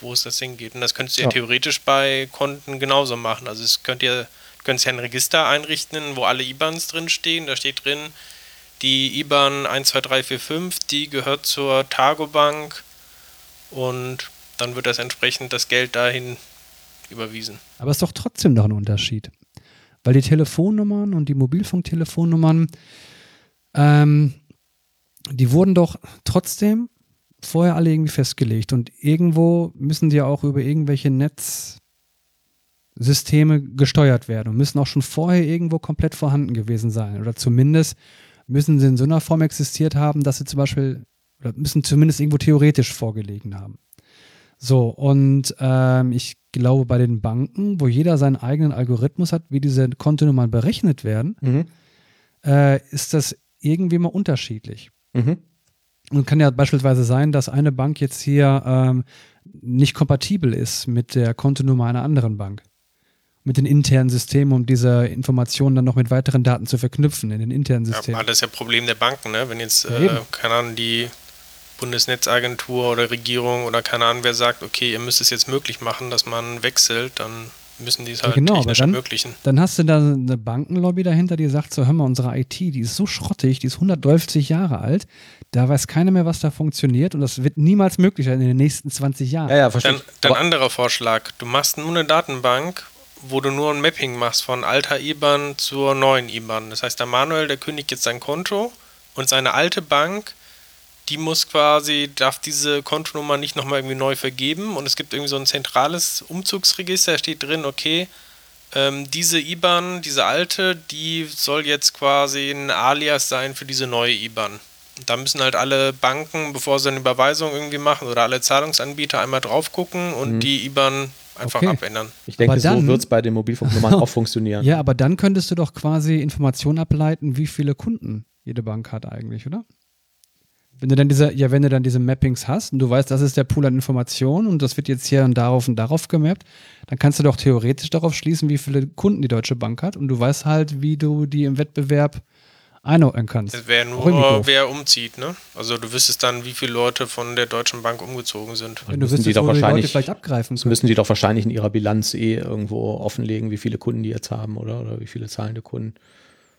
wo es das hingeht. Und das könntest du ja, Ja. theoretisch bei Konten genauso machen. Also es könnt ihr könntest ja ein Register einrichten, wo alle IBANs drin stehen. Da steht drin, die IBAN 12345, die gehört zur Targobank und dann wird das entsprechend das Geld dahin überwiesen. Aber es ist doch trotzdem noch ein Unterschied. Weil die Telefonnummern und die Mobilfunktelefonnummern, ähm, die wurden doch trotzdem vorher alle irgendwie festgelegt. Und irgendwo müssen die ja auch über irgendwelche Netzsysteme gesteuert werden und müssen auch schon vorher irgendwo komplett vorhanden gewesen sein. Oder zumindest müssen sie in so einer Form existiert haben, dass sie zum Beispiel, oder müssen zumindest irgendwo theoretisch vorgelegen haben. So, und ähm, ich glaube, bei den Banken, wo jeder seinen eigenen Algorithmus hat, wie diese Kontonummern berechnet werden, Mhm. äh, ist das irgendwie mal unterschiedlich. Mhm. Und kann ja beispielsweise sein, dass eine Bank jetzt hier ähm, nicht kompatibel ist mit der Kontonummer einer anderen Bank. Mit den internen Systemen, um diese Informationen dann noch mit weiteren Daten zu verknüpfen in den internen Ja, Systemen. aber das ist ja Problem der Banken, ne? Wenn jetzt, Ja, äh, keine Ahnung, die Bundesnetzagentur oder Regierung oder keine Ahnung, wer sagt, okay, ihr müsst es jetzt möglich machen, dass man wechselt, dann müssen die es Ja, halt genau, aber technisch dann- ermöglichen. Dann hast du da eine Bankenlobby dahinter, die sagt so, hör mal, unsere IT, die ist so schrottig, die ist 150 Jahre alt, da weiß keiner mehr, was da funktioniert und das wird niemals möglich sein in den nächsten 20 Jahren. Ja, ja, verstehe. Dann, ich. dann anderer Vorschlag. Du machst nur eine Datenbank, wo du nur ein Mapping machst von alter IBAN zur neuen IBAN. Das heißt, der Manuel, der kündigt jetzt sein Konto und seine alte Bank, die muss quasi, darf diese Kontonummer nicht nochmal irgendwie neu vergeben und es gibt irgendwie so ein zentrales Umzugsregister, da steht drin, okay, ähm, diese IBAN, diese alte, die soll jetzt quasi ein Alias sein für diese neue IBAN. Und da müssen halt alle Banken, bevor sie eine Überweisung irgendwie machen oder alle Zahlungsanbieter einmal drauf gucken und die IBAN einfach Okay. abändern. ich denke, aber so dann- wird es bei den Mobilfunknummern auch funktionieren. Ja, aber dann könntest du doch quasi Informationen ableiten, wie viele Kunden jede Bank hat eigentlich, oder? Wenn du dann diese, ja, wenn du dann diese Mappings hast und du weißt, das ist der Pool an Informationen und das wird jetzt hier und darauf und darauf gemappt, dann kannst du doch theoretisch darauf schließen, wie viele Kunden die Deutsche Bank hat und du weißt halt, wie du die im Wettbewerb einordnen kannst. Das wäre nur, wer umzieht, ne? Also du wüsstest dann, wie viele Leute von der Deutschen Bank umgezogen sind. Wenn du müssen die wüsstest, doch du die Leute wahrscheinlich- vielleicht abgreifen können. müssen die doch wahrscheinlich in ihrer Bilanz eh irgendwo offenlegen, wie viele Kunden die jetzt haben, oder? Oder wie viele zahlende Kunden.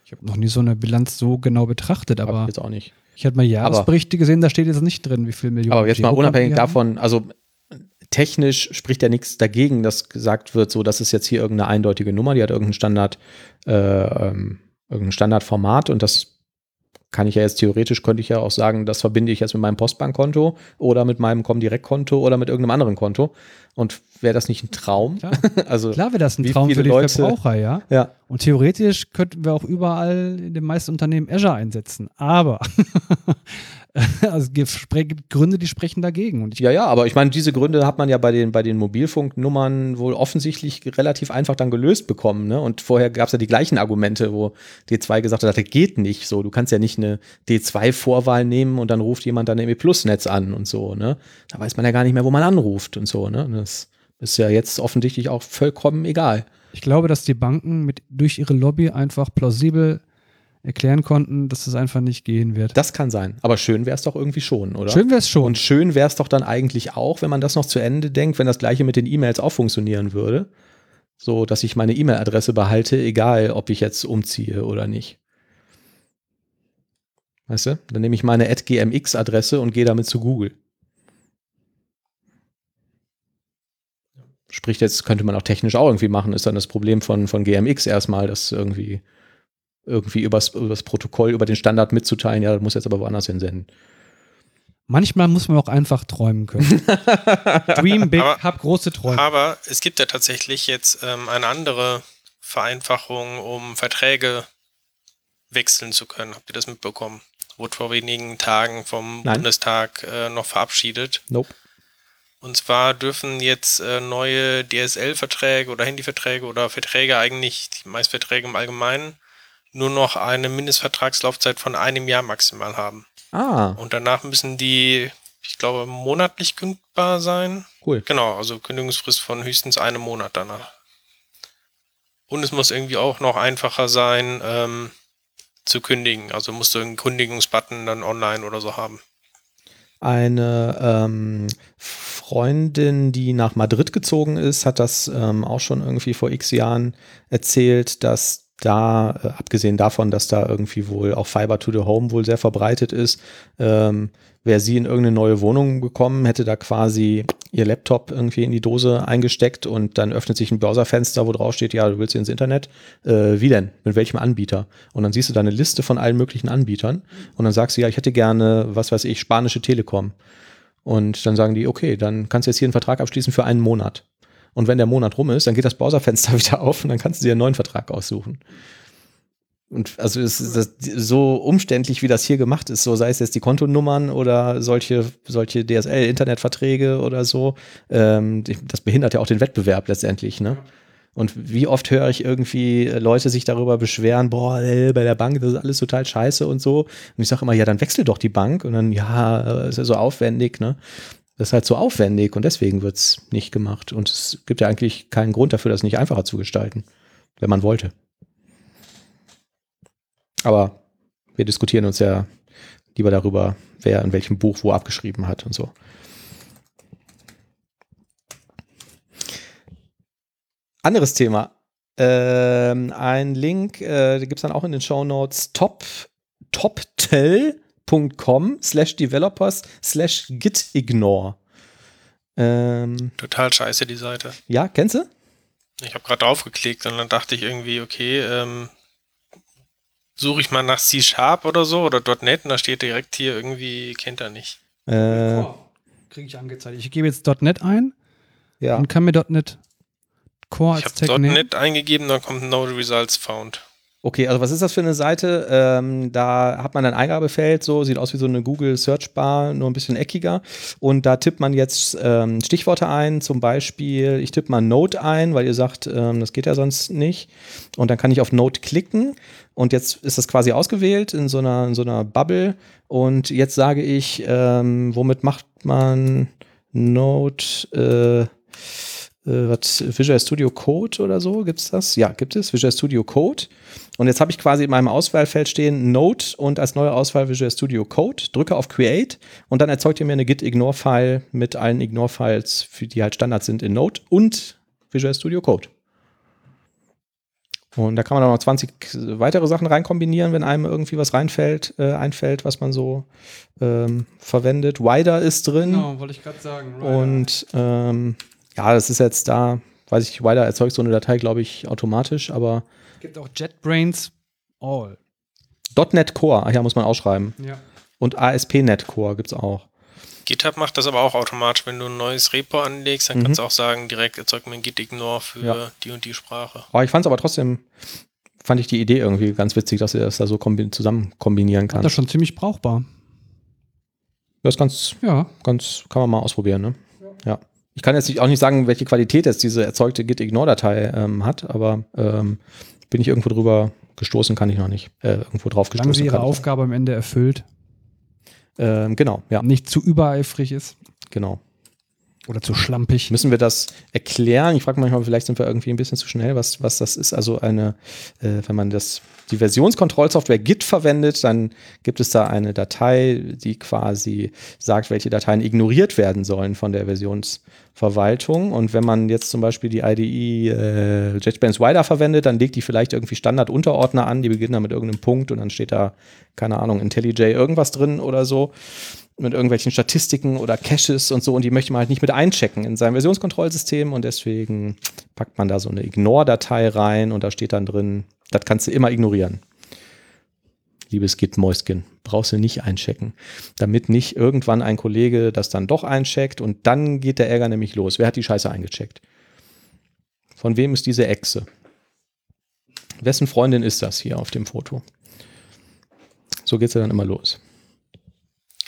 Ich habe noch nie so eine Bilanz so genau betrachtet, Hab aber jetzt auch nicht. ich hatte mal Jahresberichte gesehen, da steht jetzt nicht drin, wie viel Millionen. Aber jetzt mal unabhängig davon, also technisch spricht ja nichts dagegen, dass gesagt wird, so, das ist jetzt hier irgendeine eindeutige Nummer, die hat irgendein Standard, äh, ähm, irgendein Standardformat und das kann ich ja jetzt theoretisch, könnte ich ja auch sagen, das verbinde ich jetzt mit meinem Postbankkonto oder mit meinem Comdirect-Konto oder mit irgendeinem anderen Konto. Und wäre das nicht ein Traum? Klar. also, Klar wäre das ein Traum für die Leute- Verbraucher, ja. ja. Und theoretisch könnten wir auch überall in den meisten Unternehmen Azure einsetzen. Aber also Gründe, die sprechen dagegen. Und ich, Ja, ja, aber ich meine, diese Gründe hat man ja bei den, bei den Mobilfunknummern wohl offensichtlich relativ einfach dann gelöst bekommen. Ne? Und vorher gab es ja die gleichen Argumente, wo D2 gesagt hat, das geht nicht so. Du kannst ja nicht eine D2-Vorwahl nehmen und dann ruft jemand dann im E-Plus-Netz an und so. Ne? Da weiß man ja gar nicht mehr, wo man anruft und so. Ne? Das ist ja jetzt offensichtlich auch vollkommen egal. ich glaube, dass die Banken mit, durch ihre Lobby einfach plausibel erklären konnten, dass es einfach nicht gehen wird. Das kann sein. Aber schön wäre es doch irgendwie schon, oder? Schön wäre es schon. Und schön wäre es doch dann eigentlich auch, wenn man das noch zu Ende denkt, wenn das gleiche mit den E-Mails auch funktionieren würde. So, dass ich meine E-Mail-Adresse behalte, egal ob ich jetzt umziehe oder nicht. Weißt du? Dann nehme ich meine gmx-Adresse und gehe damit zu Google. Sprich, jetzt könnte man auch technisch auch irgendwie machen, ist dann das Problem von, von GMX erstmal, das irgendwie, irgendwie übers, übers Protokoll, über den Standard mitzuteilen, ja, das muss jetzt aber woanders hinsenden. Manchmal muss man auch einfach träumen können. Dream big, Aber- hab große Träume. Aber es gibt ja tatsächlich jetzt ähm, eine andere Vereinfachung, um Verträge wechseln zu können. Habt ihr das mitbekommen? Wurde vor wenigen Tagen vom Nein. Bundestag äh, noch verabschiedet. Nope. Und zwar dürfen jetzt äh, neue DSL-Verträge oder Handyverträge oder Verträge eigentlich, die meisten Verträge im Allgemeinen, nur noch eine Mindestvertragslaufzeit von einem Jahr maximal haben. Ah, Und danach müssen die, ich glaube, monatlich kündbar sein. cool. Genau, also Kündigungsfrist von höchstens einem Monat danach. Und es muss irgendwie auch noch einfacher sein, ähm, zu kündigen. Also musst du einen Kündigungsbutton dann online oder so haben. Eine ähm, Freundin, die nach Madrid gezogen ist, hat das ähm, auch schon irgendwie vor x Jahren erzählt, dass da, äh, abgesehen davon, dass da irgendwie wohl auch Fiber to the Home wohl sehr verbreitet ist, ähm, wäre sie in irgendeine neue Wohnung gekommen, hätte da quasi ihr Laptop irgendwie in die Dose eingesteckt und dann öffnet sich ein Browserfenster, wo drauf steht, ja, du willst ins Internet. Äh, wie denn? Mit welchem Anbieter? Und dann siehst du da eine Liste von allen möglichen Anbietern und dann sagst du, ja, ich hätte gerne, was weiß ich, spanische Telekom. Und dann sagen die, okay, dann kannst du jetzt hier einen Vertrag abschließen für einen Monat. Und wenn der Monat rum ist, dann geht das Browserfenster wieder auf und dann kannst du dir einen neuen Vertrag aussuchen. Und also ist das so umständlich, wie das hier gemacht ist, so sei es jetzt die Kontonummern oder solche, solche DSL-Internetverträge oder so, ähm, das behindert ja auch den Wettbewerb letztendlich, ne? Und wie oft höre ich irgendwie Leute sich darüber beschweren, boah, ey, bei der Bank, das ist alles total scheiße und so. Und ich sage immer, ja, dann wechsel doch die Bank. Und dann, ja, ist ja so aufwendig, ne? Das ist halt so aufwendig und deswegen wird es nicht gemacht. Und es gibt ja eigentlich keinen Grund dafür, das nicht einfacher zu gestalten, wenn man wollte. Aber wir diskutieren uns ja lieber darüber, wer in welchem Buch wo abgeschrieben hat und so. Anderes Thema. Ähm, ein Link, äh, gibt es dann auch in den Show Notes, top, toptel.com slash developers slash gitignore. Ähm, Total scheiße, die Seite. Ja, kennst du? Ich habe gerade draufgeklickt und dann dachte ich irgendwie, okay, ähm, suche ich mal nach C-Sharp oder so oder .NET und da steht direkt hier irgendwie, kennt er nicht. Äh, Kriege ich angezeigt. Ich gebe jetzt .NET ein ja. und kann mir .NET Core als Ich habe .NET eingegeben, dann kommt No Results Found. Okay, also was ist das für eine Seite? Ähm, da hat man ein Eingabefeld, so sieht aus wie so eine Google Search Bar, nur ein bisschen eckiger. Und da tippt man jetzt ähm, Stichworte ein, zum Beispiel, ich tippe mal Note ein, weil ihr sagt, ähm, das geht ja sonst nicht. Und dann kann ich auf Note klicken. Und jetzt ist das quasi ausgewählt in so einer, in so einer Bubble. Und jetzt sage ich, ähm, womit macht man Note? Äh, äh, was, Visual Studio Code oder so, gibt es das? Ja, gibt es, Visual Studio Code. Und jetzt habe ich quasi in meinem Auswahlfeld stehen Node und als neue Auswahl Visual Studio Code, drücke auf Create und dann erzeugt ihr mir eine Git-Ignore-File mit allen Ignore-Files, die halt Standard sind in Node und Visual Studio Code. Und da kann man dann noch 20 weitere Sachen reinkombinieren, wenn einem irgendwie was reinfällt, äh, einfällt, was man so ähm, verwendet. Wider ist drin. Genau, wollte ich gerade sagen. Rider. Und ähm, ja, das ist jetzt da, weiß ich, weiter erzeugt so eine Datei, glaube ich, automatisch, aber. Es gibt auch JetBrains All. .NET Core, ach ja, muss man ausschreiben. Ja. Und ASP.NET Core gibt es auch. GitHub macht das aber auch automatisch. Wenn du ein neues Repo anlegst, dann mhm. kannst du auch sagen, direkt erzeugt mir ein Git-Ignore für ja. die und die Sprache. Aber ich fand es aber trotzdem, fand ich die Idee irgendwie ganz witzig, dass ihr das da so kombi zusammen kombinieren kann. Das ist schon ziemlich brauchbar. Das ist ganz, ja. ganz, kann man mal ausprobieren, ne? ja. ja. Ich kann jetzt auch nicht sagen, welche Qualität jetzt diese erzeugte Git-Ignore-Datei ähm, hat, aber ähm, bin ich irgendwo drüber gestoßen, kann ich noch nicht. Äh, irgendwo drauf gestoßen. Solange sie ihre Aufgabe am Ende erfüllt. Ähm, genau, ja. Nicht zu übereifrig ist. Genau. Oder zu schlampig. Müssen wir das erklären? Ich frage manchmal, vielleicht sind wir irgendwie ein bisschen zu schnell, was, was das ist. Also eine, äh, wenn man das, die Versionskontrollsoftware Git verwendet, dann gibt es da eine Datei, die quasi sagt, welche Dateien ignoriert werden sollen von der Versionsverwaltung. Und wenn man jetzt zum Beispiel die IDE äh, JetBrains Wider verwendet, dann legt die vielleicht irgendwie Standardunterordner an, die beginnen dann mit irgendeinem Punkt und dann steht da, keine Ahnung, IntelliJ irgendwas drin oder so mit irgendwelchen Statistiken oder Caches und so und die möchte man halt nicht mit einchecken in seinem Versionskontrollsystem und deswegen packt man da so eine Ignore-Datei rein und da steht dann drin, das kannst du immer ignorieren. Liebes Git Mäuschen, brauchst du nicht einchecken, damit nicht irgendwann ein Kollege das dann doch eincheckt und dann geht der Ärger nämlich los. Wer hat die Scheiße eingecheckt? Von wem ist diese Echse? Wessen Freundin ist das hier auf dem Foto? So geht es ja dann immer los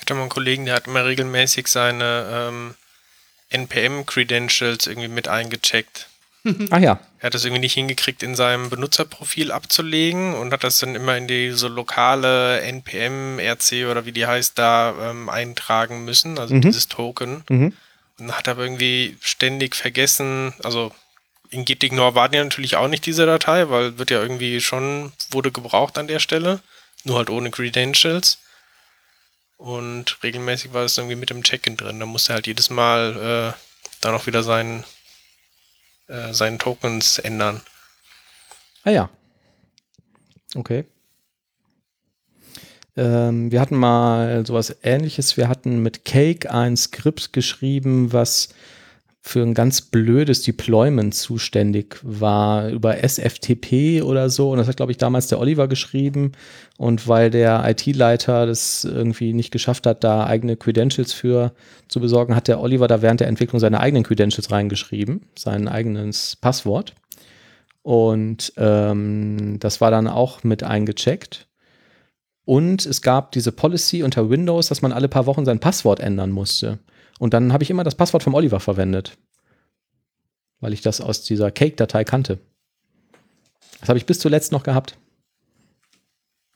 hatte mal einen Kollegen, der hat immer regelmäßig seine ähm, NPM-Credentials irgendwie mit eingecheckt. Ach ja. Er hat das irgendwie nicht hingekriegt, in seinem Benutzerprofil abzulegen und hat das dann immer in die so lokale NPM-RC oder wie die heißt, da ähm, eintragen müssen, also mhm. dieses Token. Mhm. Und hat aber irgendwie ständig vergessen, also in gitignore war die natürlich auch nicht diese Datei, weil wird ja irgendwie schon, wurde gebraucht an der Stelle, nur halt ohne Credentials. Und regelmäßig war es irgendwie mit dem Check-in drin. Da musste er halt jedes Mal äh, dann auch wieder seinen, äh, seinen Tokens ändern. Ah ja. Okay. Ähm, wir hatten mal sowas ähnliches. Wir hatten mit Cake ein Skript geschrieben, was für ein ganz blödes Deployment zuständig war über SFTP oder so. Und das hat, glaube ich, damals der Oliver geschrieben. Und weil der IT-Leiter das irgendwie nicht geschafft hat, da eigene Credentials für zu besorgen, hat der Oliver da während der Entwicklung seine eigenen Credentials reingeschrieben, sein eigenes Passwort. Und ähm, das war dann auch mit eingecheckt. Und es gab diese Policy unter Windows, dass man alle paar Wochen sein Passwort ändern musste. Und dann habe ich immer das Passwort vom Oliver verwendet. Weil ich das aus dieser Cake-Datei kannte. Das habe ich bis zuletzt noch gehabt.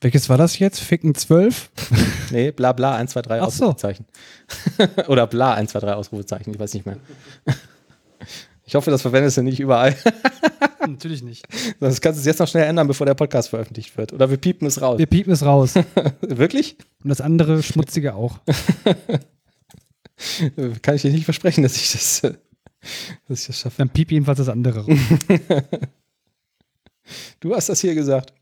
Welches war das jetzt? Ficken 12? Nee, bla bla 1, 2, 3 Ach so. Ausrufezeichen. Oder bla 1, 2, 3 Ausrufezeichen, ich weiß nicht mehr. Ich hoffe, das verwendest du nicht überall. Natürlich nicht. Das kannst du es jetzt noch schnell ändern, bevor der Podcast veröffentlicht wird. Oder wir piepen es raus. Wir piepen es raus. Wirklich? Und das andere Schmutzige auch. Kann ich dir nicht versprechen, dass ich das, äh, dass ich das schaffe. Dann piep jedenfalls das andere raus. Du hast das hier gesagt.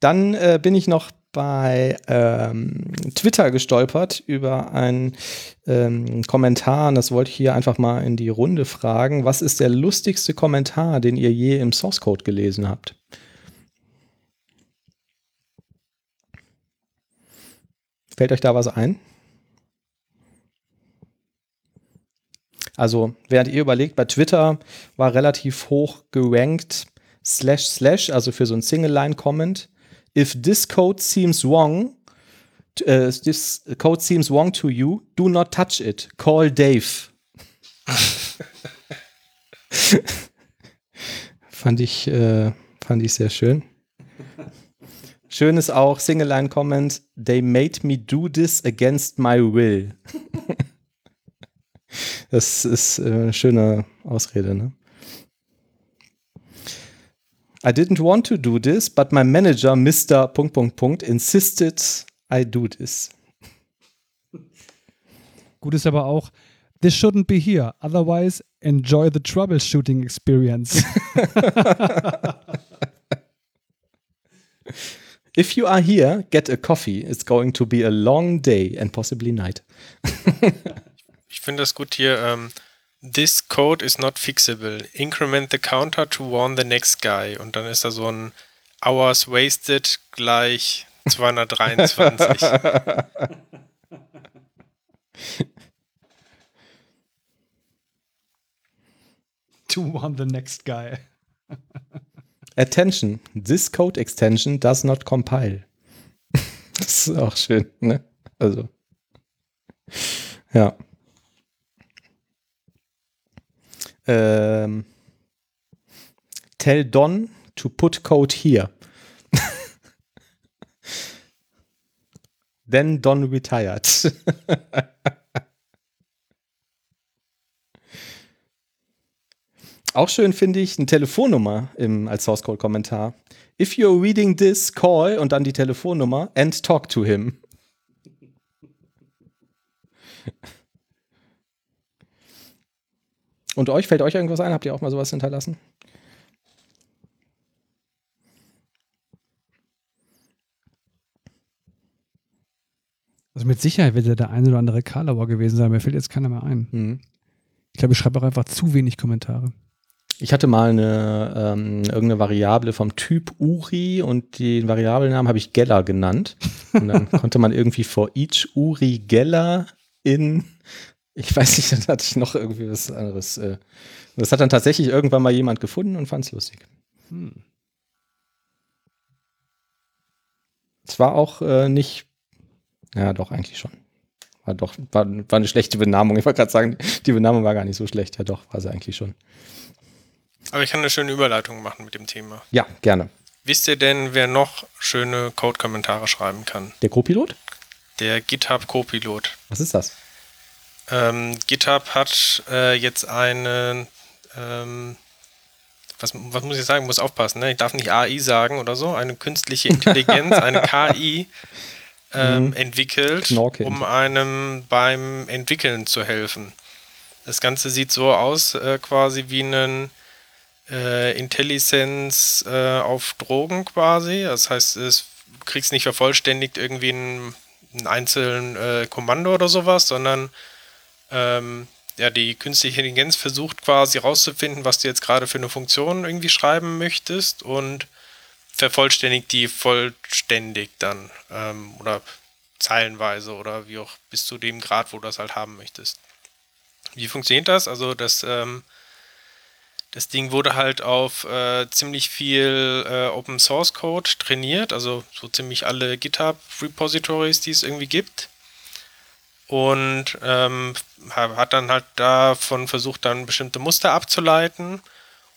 Dann äh, bin ich noch bei ähm, Twitter gestolpert über einen ähm, Kommentar. Und das wollte ich hier einfach mal in die Runde fragen. Was ist der lustigste Kommentar, den ihr je im Source Code gelesen habt? Fällt euch da was ein? Also, während ihr überlegt, bei Twitter war relativ hoch gerankt slash slash, also für so ein Single-Line-Comment. If this code seems wrong, uh, this code seems wrong to you, do not touch it. Call Dave. fand ich, äh, fand ich sehr schön. Schön ist auch Single-Line-Comment, they made me do this against my will. Das ist äh, eine schöne Ausrede, ne? I didn't want to do this, but my manager, Mr. Punkt, Punkt, Punkt, insisted I do this. Gut ist aber auch, this shouldn't be here. Otherwise, enjoy the troubleshooting experience. If you are here, get a coffee. It's going to be a long day and possibly night. Ich finde das gut hier. Ähm, This code is not fixable. Increment the counter to warn the next guy. Und dann ist da so ein Hours wasted gleich 223. to warn the next guy. Attention, this code extension does not compile. das ist auch schön, ne? Also. Ja. Ähm, tell Don to put code here. Then Don retired. Auch schön finde ich eine Telefonnummer im, als Source Code Kommentar. If you're reading this, call und dann die Telefonnummer and talk to him. Und euch, fällt euch irgendwas ein? Habt ihr auch mal sowas hinterlassen? Also mit Sicherheit wird ja der ein oder andere Karlauer gewesen sein. Mir fällt jetzt keiner mehr ein. Mhm. Ich glaube, ich schreibe auch einfach zu wenig Kommentare. Ich hatte mal eine ähm, irgendeine Variable vom Typ Uri und den Variablennamen habe ich Geller genannt. Und dann konnte man irgendwie for each Uri Geller in, ich weiß nicht, dann hatte ich noch irgendwie was anderes. Äh, das hat dann tatsächlich irgendwann mal jemand gefunden und fand es lustig. Hm. Es war auch äh, nicht, ja doch, eigentlich schon. War doch, war, war eine schlechte Benamung. Ich wollte gerade sagen, die Benamung war gar nicht so schlecht. Ja doch, war sie eigentlich schon. Aber ich kann eine schöne Überleitung machen mit dem Thema. Ja, gerne. Wisst ihr denn, wer noch schöne Code-Kommentare schreiben kann? Der Co-Pilot? Der GitHub Copilot. Was ist das? Ähm, GitHub hat äh, jetzt eine, ähm, was, was muss ich sagen, muss aufpassen, ne? ich darf nicht AI sagen oder so, eine künstliche Intelligenz, eine KI ähm, Mhm. entwickelt, Knorke. um einem beim Entwickeln zu helfen. Das Ganze sieht so aus, äh, quasi wie ein äh, Intellisenz äh, auf Drogen quasi. Das heißt, es, du kriegst nicht vervollständigt irgendwie ein, ein einzelnen äh, Kommando oder sowas, sondern ähm, ja, die künstliche Intelligenz versucht quasi rauszufinden, was du jetzt gerade für eine Funktion irgendwie schreiben möchtest und vervollständigt die vollständig dann ähm, oder zeilenweise oder wie auch bis zu dem Grad, wo du das halt haben möchtest. Wie funktioniert das? Also das ähm, Das Ding wurde halt auf äh, ziemlich viel äh, Open Source Code trainiert, also so ziemlich alle GitHub Repositories, die es irgendwie gibt. Und ähm, hat dann halt davon versucht, dann bestimmte Muster abzuleiten.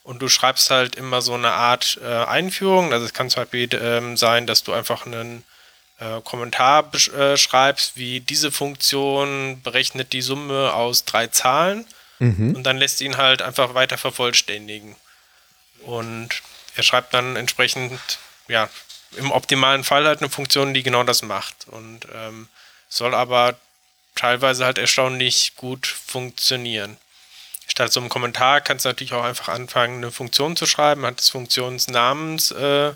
Und du schreibst halt immer so eine Art äh, Einführung. Also es kann zum Beispiel ähm, sein, dass du einfach einen äh, Kommentar äh, schreibst, wie diese Funktion berechnet die Summe aus drei Zahlen mhm. und dann lässt ihn halt einfach weiter vervollständigen. Und er schreibt dann entsprechend, ja, im optimalen Fall halt eine Funktion, die genau das macht. Und ähm, soll aber teilweise halt erstaunlich gut funktionieren. Statt so einem Kommentar kannst du natürlich auch einfach anfangen, eine Funktion zu schreiben, hat des Funktionsnamens äh,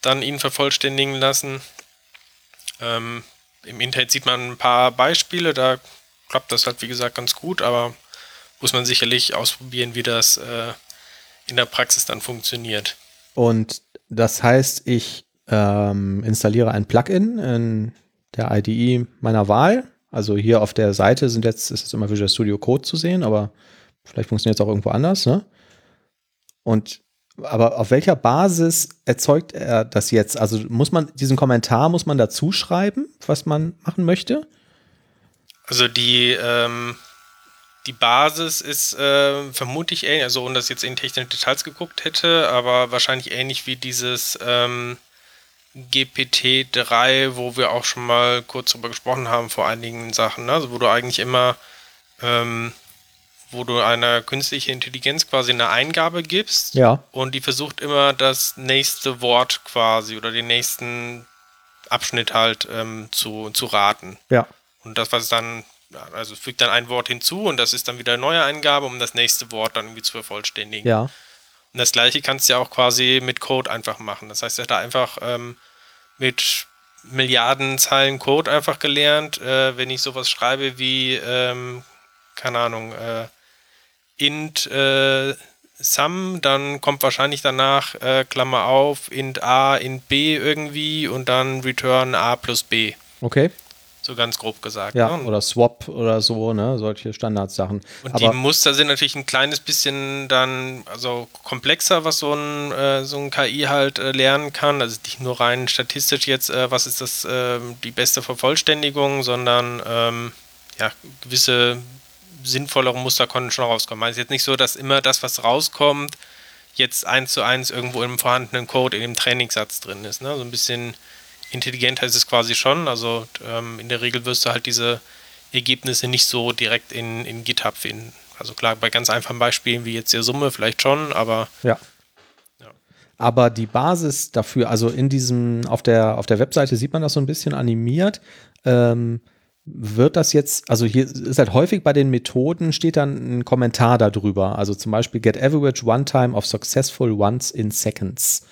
dann ihn vervollständigen lassen. Ähm, Im Internet sieht man ein paar Beispiele, da klappt das halt wie gesagt ganz gut, aber muss man sicherlich ausprobieren, wie das äh, in der Praxis dann funktioniert. Und das heißt, ich ähm, installiere ein Plugin in der IDE meiner Wahl. Also hier auf der Seite sind jetzt, ist jetzt immer Visual Studio Code zu sehen, aber vielleicht funktioniert es auch irgendwo anders. Ne? Und aber auf welcher Basis erzeugt er das jetzt? Also muss man diesen Kommentar muss man dazu schreiben, was man machen möchte? Also die ähm, die Basis ist äh, vermutlich ähnlich, also ohne dass ich jetzt in technische Details geguckt hätte, aber wahrscheinlich ähnlich wie dieses ähm, GPT-3, wo wir auch schon mal kurz drüber gesprochen haben vor einigen Sachen, ne? also wo du eigentlich immer, ähm, wo du einer künstlichen Intelligenz quasi eine Eingabe gibst ja. und die versucht immer das nächste Wort quasi oder den nächsten Abschnitt halt ähm, zu, zu raten. Ja. Und das, was dann also fügt dann ein Wort hinzu und das ist dann wieder eine neue Eingabe, um das nächste Wort dann irgendwie zu vervollständigen. Ja. Und das gleiche kannst du ja auch quasi mit Code einfach machen. Das heißt, er hat da einfach ähm, mit Milliarden Zeilen Code einfach gelernt, äh, wenn ich sowas schreibe wie, ähm, keine Ahnung, äh, int äh, sum, dann kommt wahrscheinlich danach, äh, Klammer auf, int a, int b irgendwie und dann return a plus b. Okay. So ganz grob gesagt. Ja, ne? oder Swap oder so, ne? Solche Standardsachen. Und Aber die Muster sind natürlich ein kleines bisschen dann, also komplexer, was so ein, äh, so ein KI halt äh, lernen kann. Also nicht nur rein statistisch jetzt, äh, was ist das, ähm, die beste Vervollständigung, sondern ähm, ja, gewisse sinnvollere Muster konnten schon rauskommen. Also jetzt nicht so, dass immer das, was rauskommt, jetzt eins zu eins irgendwo im vorhandenen Code in dem Trainingssatz drin ist. Ne? So ein bisschen intelligenter ist es quasi schon. Also ähm, in der Regel wirst du halt diese Ergebnisse nicht so direkt in, in GitHub finden. Also klar, bei ganz einfachen Beispielen wie jetzt der Summe vielleicht schon, aber. Ja. ja. Aber die Basis dafür, also in diesem, auf der, auf der Webseite sieht man das so ein bisschen animiert. Ähm, wird das jetzt, also hier ist halt häufig bei den Methoden, steht dann ein Kommentar darüber. Also zum Beispiel get average one time of successful ones in seconds.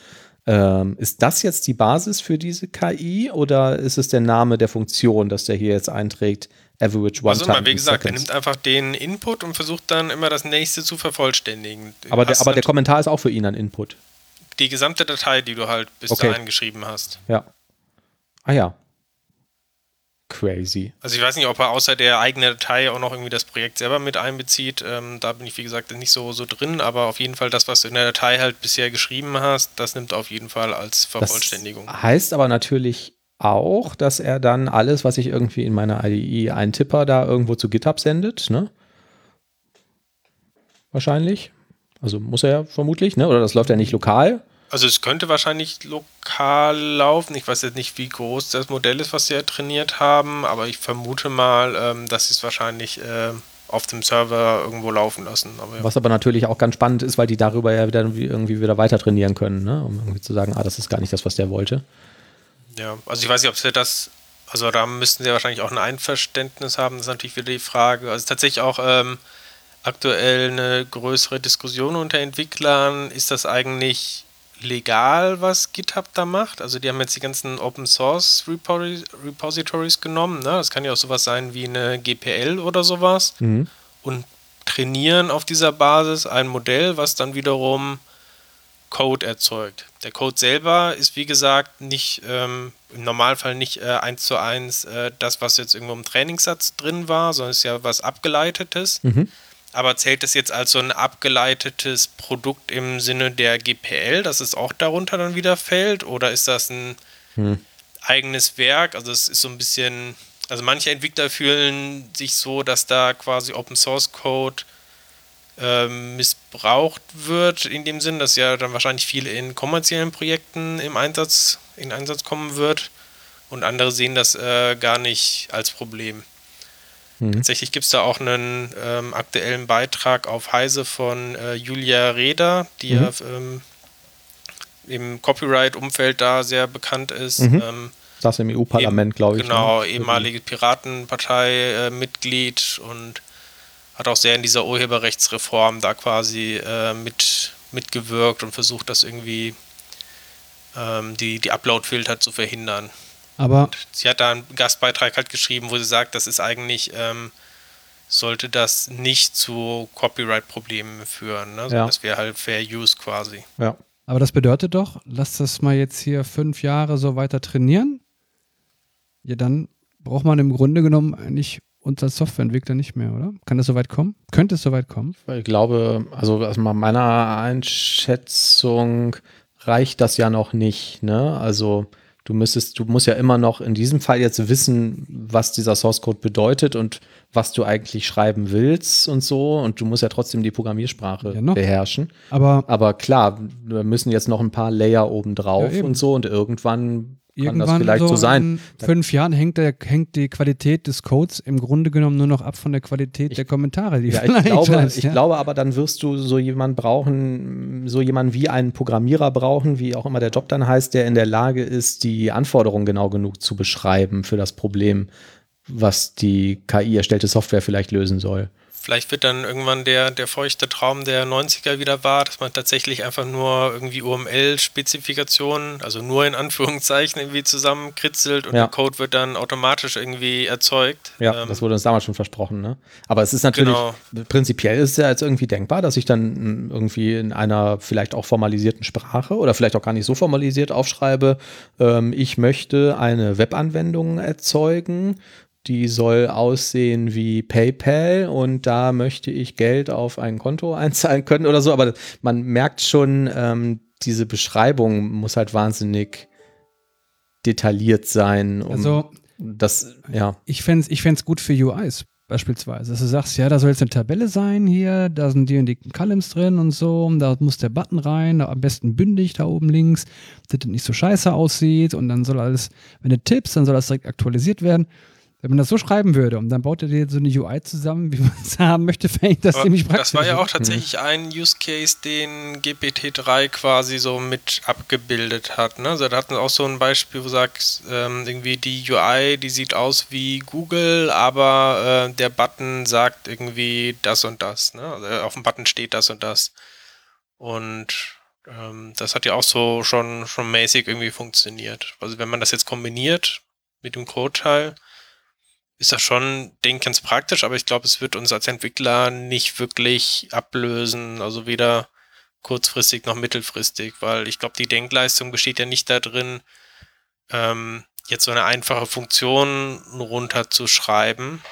Ähm, ist das jetzt die Basis für diese KI oder ist es der Name der Funktion, dass der hier jetzt einträgt? Average One also, Time. Wie gesagt, er nimmt einfach den Input und versucht dann immer das nächste zu vervollständigen. aber, der, aber der Kommentar ist auch für ihn ein Input. Die gesamte Datei, die du halt bis okay. dahin geschrieben hast. Ja. Ah ja crazy. Also ich weiß nicht, ob er außer der eigenen Datei auch noch irgendwie das Projekt selber mit einbezieht. Ähm, da bin ich, wie gesagt, nicht so, so drin, aber auf jeden Fall das, was du in der Datei halt bisher geschrieben hast, das nimmt auf jeden Fall als Vervollständigung. Das heißt aber natürlich auch, dass er dann alles, was ich irgendwie in meiner IDE eintipper, da irgendwo zu GitHub sendet, ne? Wahrscheinlich. Also muss er ja vermutlich, ne? Oder das läuft ja nicht lokal. Also es könnte wahrscheinlich lokal laufen. Ich weiß jetzt nicht, wie groß das Modell ist, was sie ja trainiert haben, aber ich vermute mal, ähm, dass sie es wahrscheinlich äh, auf dem Server irgendwo laufen lassen. Aber ja. Was aber natürlich auch ganz spannend ist, weil die darüber ja wieder irgendwie wieder weiter trainieren können, ne? um irgendwie zu sagen, ah, das ist gar nicht das, was der wollte. Ja, also ich weiß nicht, ob sie das, also da müssten sie wahrscheinlich auch ein Einverständnis haben, das ist natürlich wieder die Frage. Also tatsächlich auch ähm, aktuell eine größere Diskussion unter Entwicklern, ist das eigentlich legal, was GitHub da macht. Also die haben jetzt die ganzen Open Source Repositories genommen. Ne? Das kann ja auch sowas sein wie eine GPL oder sowas. Mhm. Und trainieren auf dieser Basis ein Modell, was dann wiederum Code erzeugt. Der Code selber ist, wie gesagt, nicht ähm, im Normalfall nicht äh, eins zu eins äh, das, was jetzt irgendwo im Trainingssatz drin war, sondern ist ja was Abgeleitetes. Mhm. Aber zählt das jetzt als so ein abgeleitetes Produkt im Sinne der GPL, dass es auch darunter dann wieder fällt? Oder ist das ein hm. eigenes Werk? Also es ist so ein bisschen, also manche Entwickler fühlen sich so, dass da quasi Open Source Code äh, missbraucht wird, in dem Sinn, dass ja dann wahrscheinlich viel in kommerziellen Projekten im Einsatz, in Einsatz kommen wird. Und andere sehen das äh, gar nicht als Problem. Mhm. Tatsächlich gibt es da auch einen ähm, aktuellen Beitrag auf Heise von äh, Julia Reda, die mhm. ja ähm, im Copyright-Umfeld da sehr bekannt ist. Mhm. Ähm, das im EU-Parlament, glaube ich. Genau, ne? ehemalige Piratenpartei-Mitglied äh, und hat auch sehr in dieser Urheberrechtsreform da quasi äh, mit, mitgewirkt und versucht, das irgendwie ähm, die, die Upload-Filter zu verhindern. Aber und sie hat da einen Gastbeitrag halt geschrieben, wo sie sagt, das ist eigentlich, ähm, sollte das nicht zu Copyright-Problemen führen. Ne? Also ja. Das wäre halt Fair Use quasi. Ja. Aber das bedeutet doch, lass das mal jetzt hier fünf Jahre so weiter trainieren. Ja, dann braucht man im Grunde genommen eigentlich uns als Softwareentwickler nicht mehr, oder? Kann das soweit kommen? Könnte es soweit kommen? Ich glaube, also aus meiner Einschätzung reicht das ja noch nicht. Ne? Also Du müsstest, du musst ja immer noch in diesem Fall jetzt wissen, was dieser Source Code bedeutet und was du eigentlich schreiben willst und so. Und du musst ja trotzdem die Programmiersprache ja, beherrschen. Aber, Aber klar, wir müssen jetzt noch ein paar Layer oben drauf ja, und so und irgendwann kann das vielleicht so, so sein. In fünf Jahren hängt, der, hängt die Qualität des Codes im Grunde genommen nur noch ab von der Qualität ich, der Kommentare, die ja, ich glaube, schreibst, ich glaube aber, dann wirst du so jemanden brauchen, so jemanden wie einen Programmierer brauchen, wie auch immer der Job dann heißt, der in der Lage ist, die Anforderungen genau genug zu beschreiben für das Problem, was die KI erstellte Software vielleicht lösen soll. Vielleicht wird dann irgendwann der, der feuchte Traum der 90er wieder wahr, dass man tatsächlich einfach nur irgendwie UML-Spezifikationen, also nur in Anführungszeichen, irgendwie zusammenkritzelt und ja. der Code wird dann automatisch irgendwie erzeugt. Ja, ähm, das wurde uns damals schon versprochen, ne? Aber es ist natürlich, genau. prinzipiell ist es ja jetzt irgendwie denkbar, dass ich dann irgendwie in einer vielleicht auch formalisierten Sprache oder vielleicht auch gar nicht so formalisiert aufschreibe, ähm, ich möchte eine Webanwendung erzeugen die soll aussehen wie PayPal und da möchte ich Geld auf ein Konto einzahlen können oder so. Aber man merkt schon, ähm, diese Beschreibung muss halt wahnsinnig detailliert sein. Um also, das, ja. Ich fände es ich gut für UIs beispielsweise. Dass du sagst, ja, da soll jetzt eine Tabelle sein hier, da sind die und die Columns drin und so, und da muss der Button rein, am besten bündig da oben links, dass das nicht so scheiße aussieht und dann soll alles, wenn du tippst, dann soll das direkt aktualisiert werden. Wenn man das so schreiben würde und dann baut er dir so eine UI zusammen, wie man es haben möchte, fände ich das Aber ziemlich praktisch. Das war ja auch tatsächlich ein Use Case, den GPT-3 quasi so mit abgebildet hat. Ne? Also da hatten wir auch so ein Beispiel, wo du sagst, ähm, irgendwie die UI, die sieht aus wie Google, aber äh, der Button sagt irgendwie das und das. Ne? Also auf dem Button steht das und das. Und ähm, das hat ja auch so schon, schon mäßig irgendwie funktioniert. Also wenn man das jetzt kombiniert mit dem Code-Teil, ist das schon, ich, ganz praktisch, aber ich glaube, es wird uns als Entwickler nicht wirklich ablösen, also weder kurzfristig noch mittelfristig, weil ich glaube, die Denkleistung besteht ja nicht darin, ähm, jetzt so eine einfache Funktion runterzuschreiben,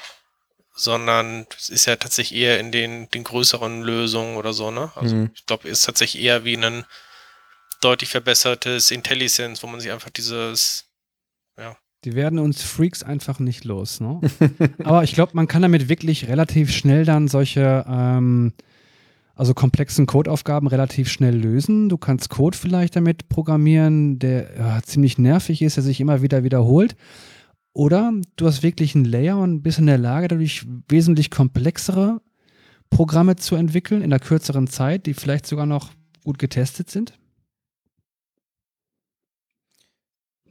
sondern es ist ja tatsächlich eher in den, den größeren Lösungen oder so, ne? Also mhm. ich glaube, es ist tatsächlich eher wie ein deutlich verbessertes IntelliSense, wo man sich einfach dieses, ja, die werden uns Freaks einfach nicht los. Ne? Aber ich glaube, man kann damit wirklich relativ schnell dann solche, ähm, also komplexen Codeaufgaben relativ schnell lösen. Du kannst Code vielleicht damit programmieren, der ja, ziemlich nervig ist, der sich immer wieder wiederholt. Oder du hast wirklich einen Layer und bist in der Lage, dadurch wesentlich komplexere Programme zu entwickeln in einer kürzeren Zeit, die vielleicht sogar noch gut getestet sind.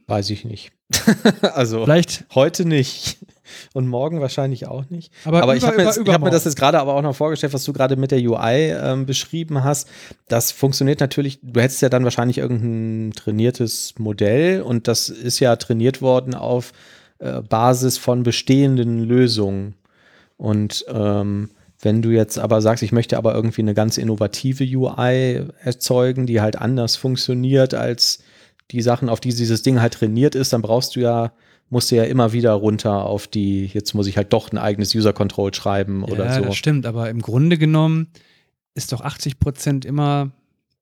Weiß ich nicht. also Vielleicht. heute nicht. Und morgen wahrscheinlich auch nicht. Aber, aber über, ich habe mir, hab mir, das jetzt gerade aber auch noch vorgestellt, was du gerade mit der UI ähm, beschrieben hast. Das funktioniert natürlich, du hättest ja dann wahrscheinlich irgendein trainiertes Modell und das ist ja trainiert worden auf äh, Basis von bestehenden Lösungen. Und ähm, wenn du jetzt aber sagst, ich möchte aber irgendwie eine ganz innovative UI erzeugen, die halt anders funktioniert als die Sachen, auf die dieses Ding halt trainiert ist, dann brauchst du ja musste ja immer wieder runter auf die, jetzt muss ich halt doch ein eigenes User Control schreiben oder ja, so. das stimmt, aber im Grunde genommen ist doch 80 Prozent immer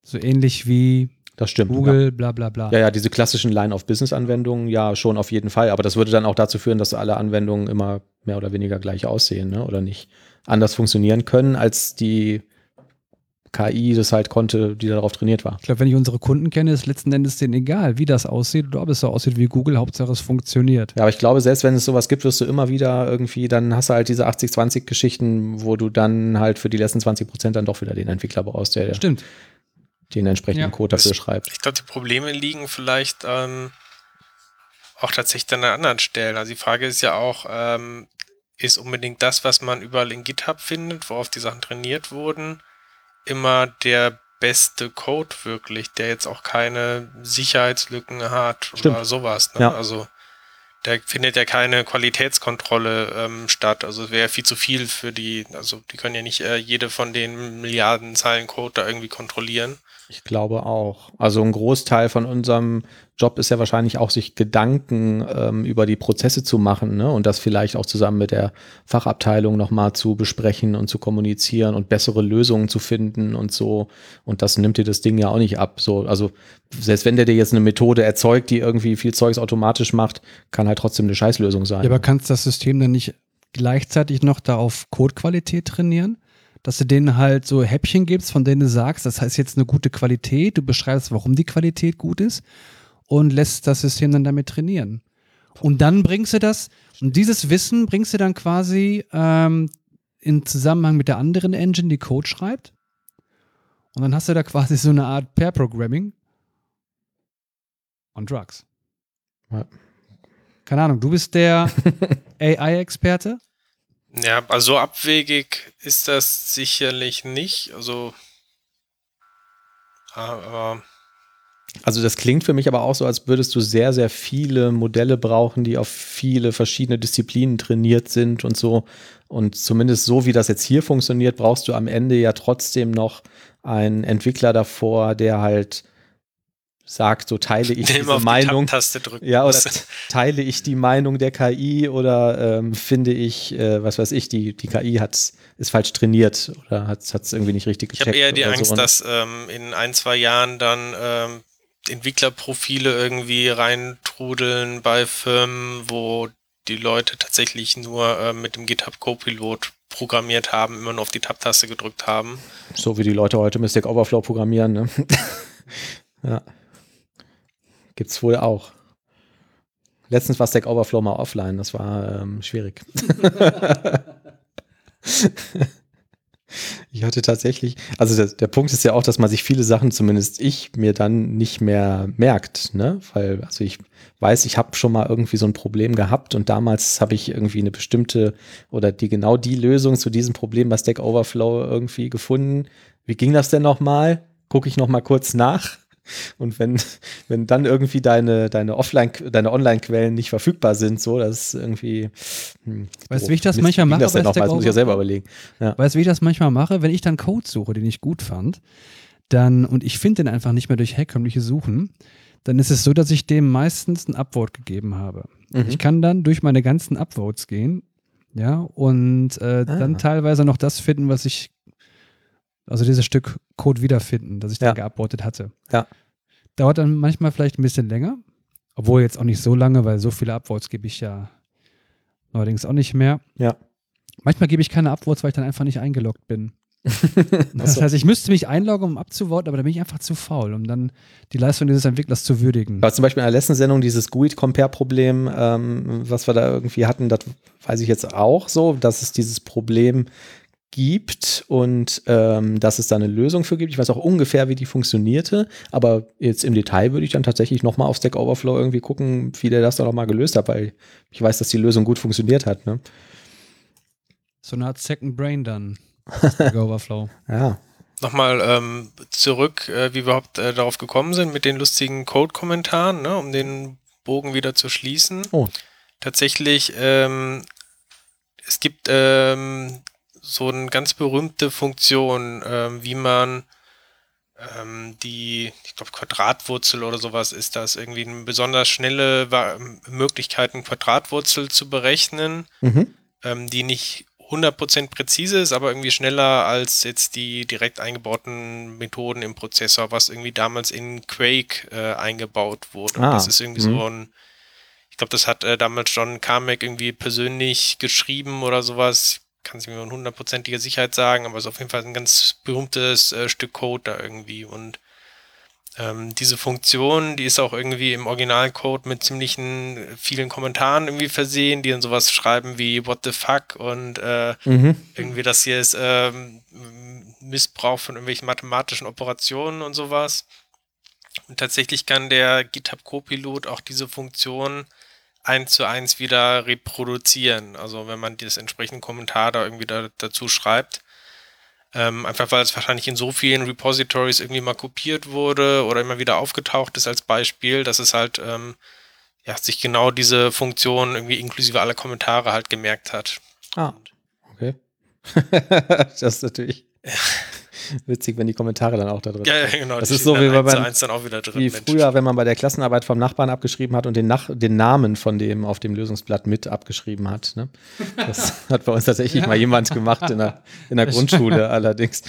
so ähnlich wie Das stimmt. Google, bla bla bla. Ja, ja, diese klassischen Line-of-Business-Anwendungen, ja, schon auf jeden Fall. Aber das würde dann auch dazu führen, dass alle Anwendungen immer mehr oder weniger gleich aussehen, ne? Oder nicht anders funktionieren können, als die KI das halt konnte, die darauf trainiert war. Ich glaube, wenn ich unsere Kunden kenne, ist letzten Endes denen egal, wie das aussieht oder ob es so aussieht wie Google, Hauptsache es funktioniert. Ja, aber ich glaube, selbst wenn es sowas gibt, wirst du immer wieder irgendwie, dann hast du halt diese 80-20-Geschichten, wo du dann halt für die letzten 20 Prozent dann doch wieder den Entwickler brauchst, der Stimmt. den entsprechenden Ja. Code dafür schreibt. Ich glaube, die Probleme liegen vielleicht ähm, auch tatsächlich an anderen Stellen. Also die Frage ist ja auch, ähm, ist unbedingt das, was man überall in GitHub findet, worauf die Sachen trainiert wurden, immer der beste Code wirklich, der jetzt auch keine Sicherheitslücken hat oder Stimmt. sowas. Ne? Ja. Also da findet ja keine Qualitätskontrolle ähm, statt. Also es wäre viel zu viel für die, also die können ja nicht äh, jede von den Milliarden Zeilen Code da irgendwie kontrollieren. Ich glaube auch. Also ein Großteil von unserem Job ist ja wahrscheinlich auch, sich Gedanken ähm, über die Prozesse zu machen ne? und das vielleicht auch zusammen mit der Fachabteilung nochmal zu besprechen und zu kommunizieren und bessere Lösungen zu finden und so. Und das nimmt dir das Ding ja auch nicht ab. So, also selbst wenn der dir jetzt eine Methode erzeugt, die irgendwie viel Zeugs automatisch macht, kann halt trotzdem eine Scheißlösung sein. Ja, aber kannst das System dann nicht gleichzeitig noch da auf Codequalität trainieren? Dass du denen halt so Häppchen gibst, von denen du sagst, das heißt jetzt eine gute Qualität, du beschreibst, warum die Qualität gut ist und lässt das System dann damit trainieren. Und dann bringst du das, und dieses Wissen bringst du dann quasi ähm, in Zusammenhang mit der anderen Engine, die Code schreibt. Und dann hast du da quasi so eine Art Pair-Programming on Drugs. Ja. Keine Ahnung, du bist der AI-Experte. Ja, also so abwegig ist das sicherlich nicht. Also, aber Also das klingt für mich aber auch so, als würdest du sehr, sehr viele Modelle brauchen, die auf viele verschiedene Disziplinen trainiert sind und so. Und zumindest so, wie das jetzt hier funktioniert, brauchst du am Ende ja trotzdem noch einen Entwickler davor, der halt sagt, so teile ich diese die Meinung. Drücken Ja, oder teile ich die Meinung der KI oder ähm, finde ich, äh, was weiß ich, die, die KI hat, ist falsch trainiert oder hat es irgendwie nicht richtig Ich gecheckt. habe eher die Angst, so. Dass ähm, in ein, zwei Jahren dann ähm, Entwicklerprofile irgendwie reintrudeln bei Firmen, wo die Leute tatsächlich nur ähm, mit dem GitHub Copilot programmiert haben, immer nur auf die Tab-Taste gedrückt haben. So wie die Leute heute mit Stack Overflow programmieren, ne? ja. Gibt's wohl auch. Letztens war Stack Overflow mal offline, das war ähm, schwierig. ich hatte tatsächlich, also der, der Punkt ist ja auch, dass man sich viele Sachen, zumindest ich, mir dann nicht mehr merkt, ne? Weil, also ich weiß, ich habe schon mal irgendwie so ein Problem gehabt und damals habe ich irgendwie eine bestimmte oder die genau die Lösung zu diesem Problem bei Stack Overflow irgendwie gefunden. Wie ging das denn nochmal? Gucke ich nochmal kurz nach. Und wenn, wenn dann irgendwie deine, deine Offline, deine Online-Quellen nicht verfügbar sind, so, das ist irgendwie. Hm, Weißt du, wie ich das Mist, manchmal mache Das, denn noch mal? Stack das muss ich ja selber überlegen. Ja. Weißt du, wie ich das manchmal mache? Wenn ich dann Code suche, den ich gut fand, dann, und ich finde den einfach nicht mehr durch herkömmliche Suchen, dann ist es so, dass ich dem meistens ein Upvote gegeben habe. Mhm. Ich kann dann durch meine ganzen Upvotes gehen, ja, und äh, dann Ah. teilweise noch das finden, was ich, also dieses Stück Code wiederfinden, das ich Ja. dann geupvotet hatte. Ja. Dauert dann manchmal vielleicht ein bisschen länger, obwohl jetzt auch nicht so lange, weil so viele Upvotes gebe ich ja neuerdings auch nicht mehr. Ja. Manchmal gebe ich keine Upvotes, weil ich dann einfach nicht eingeloggt bin. Das heißt, ich müsste mich einloggen, um abzuvoten, aber da bin ich einfach zu faul, um dann die Leistung dieses Entwicklers zu würdigen. Aber zum Beispiel in der letzten Sendung dieses GUID-Compare-Problem, ähm, was wir da irgendwie hatten, das weiß ich jetzt auch so, dass es dieses Problem gibt und ähm, dass es da eine Lösung für gibt. Ich weiß auch ungefähr, wie die funktionierte, aber jetzt im Detail würde ich dann tatsächlich nochmal auf Stack Overflow irgendwie gucken, wie der das da nochmal gelöst hat, weil ich weiß, dass die Lösung gut funktioniert hat. Ne? So eine Art Second Brain dann. Stack Overflow. Ja. Nochmal ähm, zurück, äh, wie wir überhaupt äh, darauf gekommen sind mit den lustigen Code-Kommentaren, ne, um den Bogen wieder zu schließen. Oh. Tatsächlich, ähm, es gibt ähm, so eine ganz berühmte Funktion, ähm, wie man ähm, die, ich glaube, Quadratwurzel oder sowas ist das, irgendwie eine besonders schnelle Möglichkeit, eine Quadratwurzel zu berechnen, Mhm. ähm, die nicht 100% präzise ist, aber irgendwie schneller als jetzt die direkt eingebauten Methoden im Prozessor, was irgendwie damals in Quake äh, eingebaut wurde. Ah, das ist irgendwie mhm. so ein, ich glaube, das hat äh, damals John Carmack irgendwie persönlich geschrieben oder sowas. Kann es mir mit hundertprozentiger Sicherheit sagen, aber es ist auf jeden Fall ein ganz berühmtes äh, Stück Code da irgendwie. Und ähm, diese Funktion, die ist auch irgendwie im Originalcode mit ziemlichen äh, vielen Kommentaren irgendwie versehen, die dann sowas schreiben wie What the fuck und äh, Mhm. irgendwie das hier ist ähm, Missbrauch von irgendwelchen mathematischen Operationen und sowas. Und tatsächlich kann der GitHub Copilot auch diese Funktion eins zu eins wieder reproduzieren. Also wenn man das entsprechende Kommentar da irgendwie da, dazu schreibt. Ähm, einfach weil es wahrscheinlich in so vielen Repositories irgendwie mal kopiert wurde oder immer wieder aufgetaucht ist als Beispiel, dass es halt ähm, ja, sich genau diese Funktion irgendwie inklusive aller Kommentare halt gemerkt hat. Ah, okay. das ist natürlich witzig, wenn die Kommentare dann auch da drin Ja, ja, genau. Das ist so wie bei eins dann auch wieder drin. Wie Mensch. früher, wenn man bei der Klassenarbeit vom Nachbarn abgeschrieben hat und den, Nach den Namen von dem auf dem Lösungsblatt mit abgeschrieben hat. Ne? Das hat bei uns tatsächlich mal jemand gemacht in der, in der Grundschule allerdings.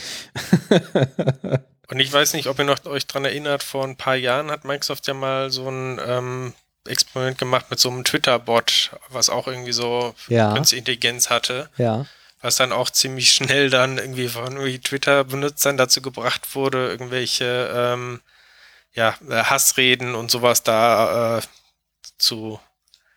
Und ich weiß nicht, ob ihr noch euch dran erinnert, vor ein paar Jahren hat Microsoft ja mal so ein ähm, Experiment gemacht mit so einem Twitter-Bot, was auch irgendwie so Ja. künstliche Intelligenz hatte, Ja. Was dann auch ziemlich schnell dann irgendwie von Twitter-Benutzern dazu gebracht wurde, irgendwelche ähm, ja, Hassreden und sowas da äh, zu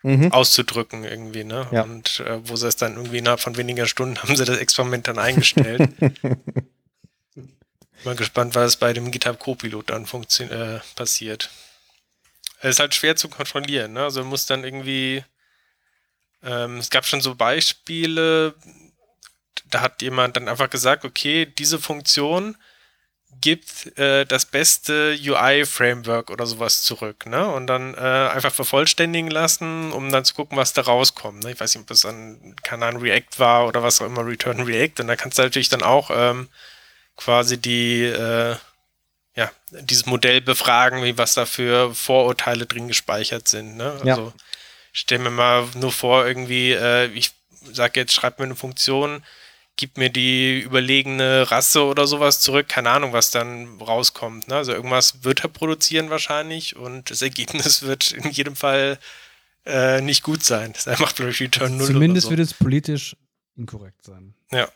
Mhm. auszudrücken irgendwie, ne? Ja. Und äh, wo sie es dann irgendwie innerhalb von weniger Stunden haben sie das Experiment dann eingestellt. Mal gespannt, was bei dem GitHub Copilot dann äh, passiert. Es ist halt schwer zu kontrollieren, ne? Also man muss dann irgendwie ähm, es gab schon so Beispiele, da hat jemand dann einfach gesagt, okay, diese Funktion gibt äh, das beste UI-Framework oder sowas zurück, ne? Und dann äh, einfach vervollständigen lassen, um dann zu gucken, was da rauskommt. Ne? Ich weiß nicht, ob es dann, keine Ahnung, React war oder was auch immer, Return React. Und da kannst du natürlich dann auch ähm, quasi die, äh, ja, dieses Modell befragen, wie was da für Vorurteile drin gespeichert sind, ne? Ja. Also stell mir mal nur vor, irgendwie, äh, ich sage jetzt, schreib mir eine Funktion, gib mir die überlegene Rasse oder sowas zurück, keine Ahnung, was dann rauskommt. Ne? Also irgendwas wird er produzieren wahrscheinlich und das Ergebnis wird in jedem Fall äh, nicht gut sein. Er macht vielleicht Return 0 Zumindest oder wird es politisch inkorrekt sein. so. Ja.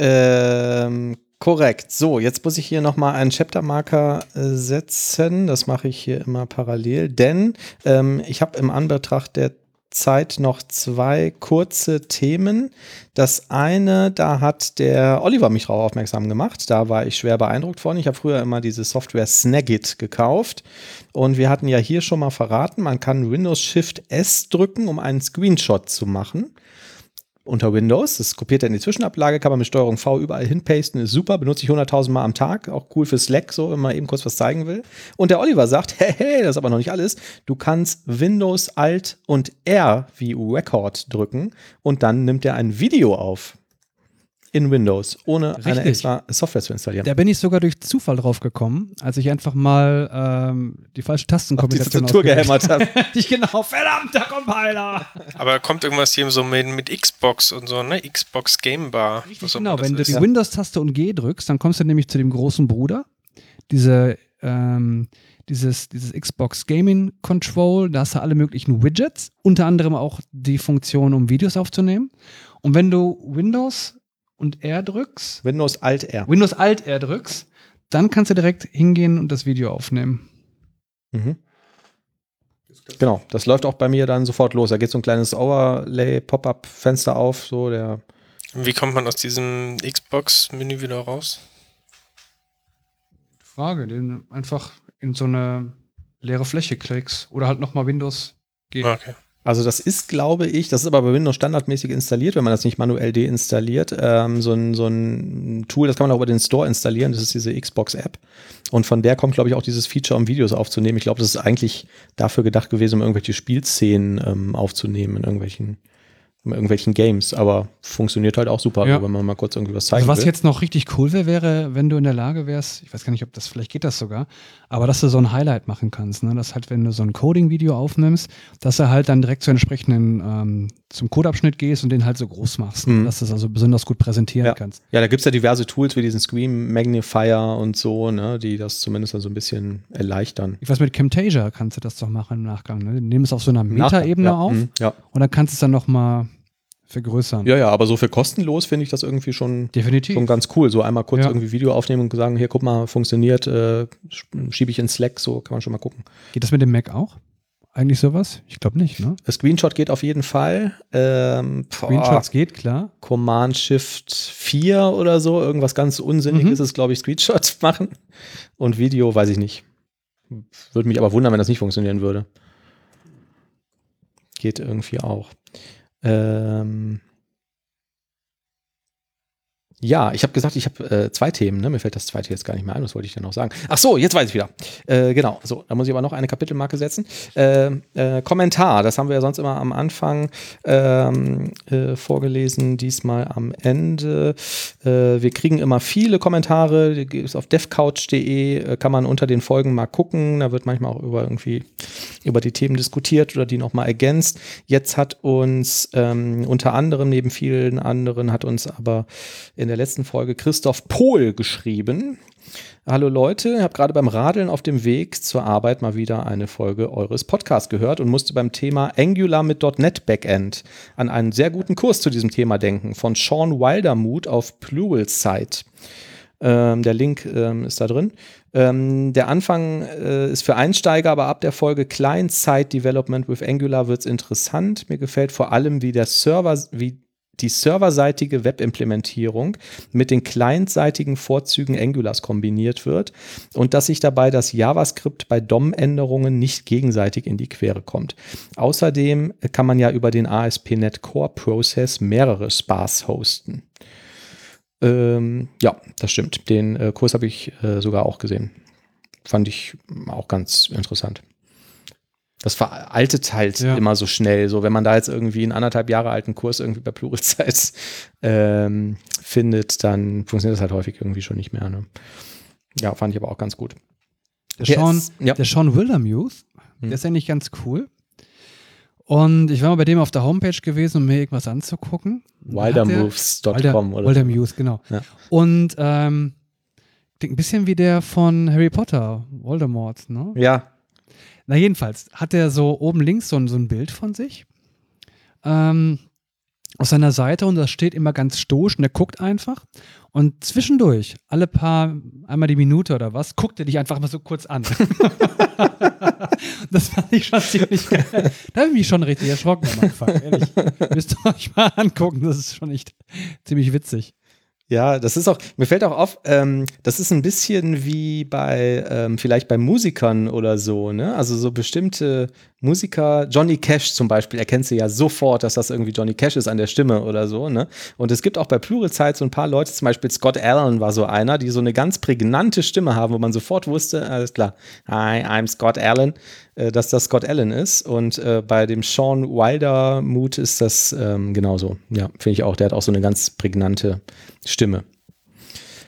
Ähm, korrekt. So, jetzt muss ich hier nochmal einen Chaptermarker äh, setzen. Das mache ich hier immer parallel, denn ähm, ich habe im Anbetracht der Zeit noch zwei kurze Themen. Das eine, da hat der Oliver mich drauf aufmerksam gemacht. Da war ich schwer beeindruckt von. Ich habe früher immer diese Software Snagit gekauft. Und wir hatten ja hier schon mal verraten, man kann Windows Shift S drücken, um einen Screenshot zu machen unter Windows. Das kopiert er in die Zwischenablage, kann man mit Steuerung V überall hinpasten, ist super, benutze ich 100.000 Mal am Tag, auch cool für Slack, so, wenn man eben kurz was zeigen will. Und der Oliver sagt, hey, hey, das ist aber noch nicht alles. Du kannst Windows Alt und R wie Record drücken und dann nimmt er ein Video auf. In Windows, ohne eine Richtig. extra Software zu installieren. Da bin ich sogar durch Zufall drauf gekommen, als ich einfach mal ähm, die falsche Auf die Tastenkombination Tastatur gehämmert habe. Ich genau, verdammter Compiler! Aber kommt irgendwas hier so mit, mit Xbox und so, ne? Xbox Game Bar. Richtig, genau. Wenn du ist. die Windows-Taste und G drückst, dann kommst du nämlich zu dem großen Bruder. Diese, ähm, dieses, dieses Xbox Gaming Control, da hast du alle möglichen Widgets, unter anderem auch die Funktion, um Videos aufzunehmen. Und wenn du Windows und R drückst, Windows Alt R. Windows Alt R drückst, dann kannst du direkt hingehen und das Video aufnehmen. Mhm. Genau, das läuft auch bei mir dann sofort los. Da geht so ein kleines Overlay, Pop-up-Fenster auf, so der Wie kommt man aus diesem Xbox-Menü wieder raus? Frage, den einfach in so eine leere Fläche klickst oder halt nochmal Windows G. Okay. Also das ist, glaube ich, das ist aber bei Windows standardmäßig installiert, wenn man das nicht manuell deinstalliert. Ähm, so, ein, so ein Tool, das kann man auch über den Store installieren, das ist diese Xbox-App. Und von der kommt, glaube ich, auch dieses Feature, um Videos aufzunehmen. Ich glaube, das ist eigentlich dafür gedacht gewesen, um irgendwelche Spielszenen ähm, aufzunehmen in irgendwelchen irgendwelchen Games, aber funktioniert halt auch super, Ja. wenn man mal kurz irgendwie was zeigen Also was will. jetzt noch richtig cool wäre, wäre, wenn du in der Lage wärst, ich weiß gar nicht, ob das, vielleicht geht das sogar, aber dass du so ein Highlight machen kannst, ne? Dass halt, wenn du so ein Coding-Video aufnimmst, dass du halt dann direkt zu entsprechenden, ähm, zum Codeabschnitt gehst und den halt so groß machst, ne? Mhm. dass du es also besonders gut präsentieren Ja. kannst. Ja, da gibt es ja diverse Tools wie diesen Screen Magnifier und so, ne, die das zumindest dann so ein bisschen erleichtern. Ich weiß, mit Camtasia kannst du das doch machen im Nachgang, ne? Nimm es auf so einer Metaebene ja, auf mhm, Ja. und dann kannst du es dann nochmal vergrößern. ja, ja, aber so für kostenlos finde ich das irgendwie schon, Definitiv. schon ganz cool. So einmal kurz Ja. irgendwie Video aufnehmen und sagen, hier, guck mal, funktioniert, äh, sch- schiebe ich in Slack, so kann man schon mal gucken. Geht das mit dem Mac auch? Eigentlich sowas? Ich glaube nicht, ne? Der Screenshot geht auf jeden Fall. Ähm, boah, Screenshots geht, klar. Command Shift 4 oder so, irgendwas ganz Unsinniges Mhm. ist, glaube ich, Screenshots machen. Und Video, weiß ich nicht. Würde mich aber wundern, wenn das nicht funktionieren würde. Geht irgendwie auch. Ähm ja, ich habe gesagt, ich habe äh, zwei Themen. Ne? Mir fällt das zweite jetzt gar nicht mehr ein. Was wollte ich denn noch sagen? Ach so, jetzt weiß ich wieder. Äh, genau, so, da muss ich aber noch eine Kapitelmarke setzen. Äh, äh, Kommentar, das haben wir ja sonst immer am Anfang ähm, äh, vorgelesen, diesmal am Ende. Äh, wir kriegen immer viele Kommentare, gibt's auf devcouch.de, äh, kann man unter den Folgen mal gucken. Da wird manchmal auch über irgendwie über die Themen diskutiert oder die nochmal ergänzt. Jetzt hat uns ähm, unter anderem, neben vielen anderen, hat uns aber in der letzten Folge Christoph Pohl geschrieben. Hallo Leute, ich habe gerade beim Radeln auf dem Weg zur Arbeit mal wieder eine Folge eures Podcasts gehört und musste beim Thema Angular mit .NET Backend an einen sehr guten Kurs zu diesem Thema denken von Sean Wildermuth auf Pluralsight. Ähm, der Link ähm, ist da drin. Ähm, der Anfang äh, ist für Einsteiger, aber ab der Folge Client-Side Development with Angular wird es interessant. Mir gefällt vor allem, wie der Server, wie die serverseitige Webimplementierung mit den clientseitigen Vorzügen Angulars kombiniert wird und dass sich dabei das JavaScript bei DOM-Änderungen nicht gegenseitig in die Quere kommt. Außerdem kann man ja über den ASP.NET Core Process mehrere Spas hosten. Ähm, ja, das stimmt. Den äh, Kurs habe ich äh, sogar auch gesehen. Fand ich auch ganz interessant. Das veraltet halt Ja. immer so schnell. So, wenn man da jetzt irgendwie einen anderthalb Jahre alten Kurs irgendwie bei Pluralsight ähm, findet, dann funktioniert das halt häufig irgendwie schon nicht mehr. Ne? Ja, fand ich aber auch ganz gut. Der Sean, ist- ja. der Sean Wildermuth, Hm. der ist eigentlich ganz cool. Und ich war mal bei dem auf der Homepage gewesen, um mir irgendwas anzugucken. Wildermoves.com Wilder, oder Wildermuth, genau. Ja. Und ähm, klingt ein bisschen wie der von Harry Potter, Voldemort, ne? Ja, Na, jedenfalls hat er so oben links so, ein- so ein Bild von sich ähm, auf seiner Seite und das steht immer ganz stoisch und er guckt einfach. Und zwischendurch, alle paar, einmal die Minute oder was, guckt er dich einfach mal so kurz an. das fand ich schon ziemlich geil. Da habe ich schon richtig erschrocken am Anfang. Ehrlich. Müsst ihr euch mal angucken, das ist schon echt ziemlich witzig. Ja, das ist auch, mir fällt auch auf, ähm, das ist ein bisschen wie bei, ähm, vielleicht bei Musikern oder so, ne? Also so bestimmte Musiker, Johnny Cash zum Beispiel, erkennst du ja sofort, dass das irgendwie Johnny Cash ist an der Stimme oder so, ne? Und es gibt auch bei Pluralsight so ein paar Leute, zum Beispiel Scott Allen war so einer, die so eine ganz prägnante Stimme haben, wo man sofort wusste, alles klar, hi, I'm Scott Allen, äh, dass das Scott Allen ist. Und äh, bei dem Sean Wilder Mut ist das ähm, genauso. Ja, finde ich auch. Der hat auch so eine ganz prägnante Stimme.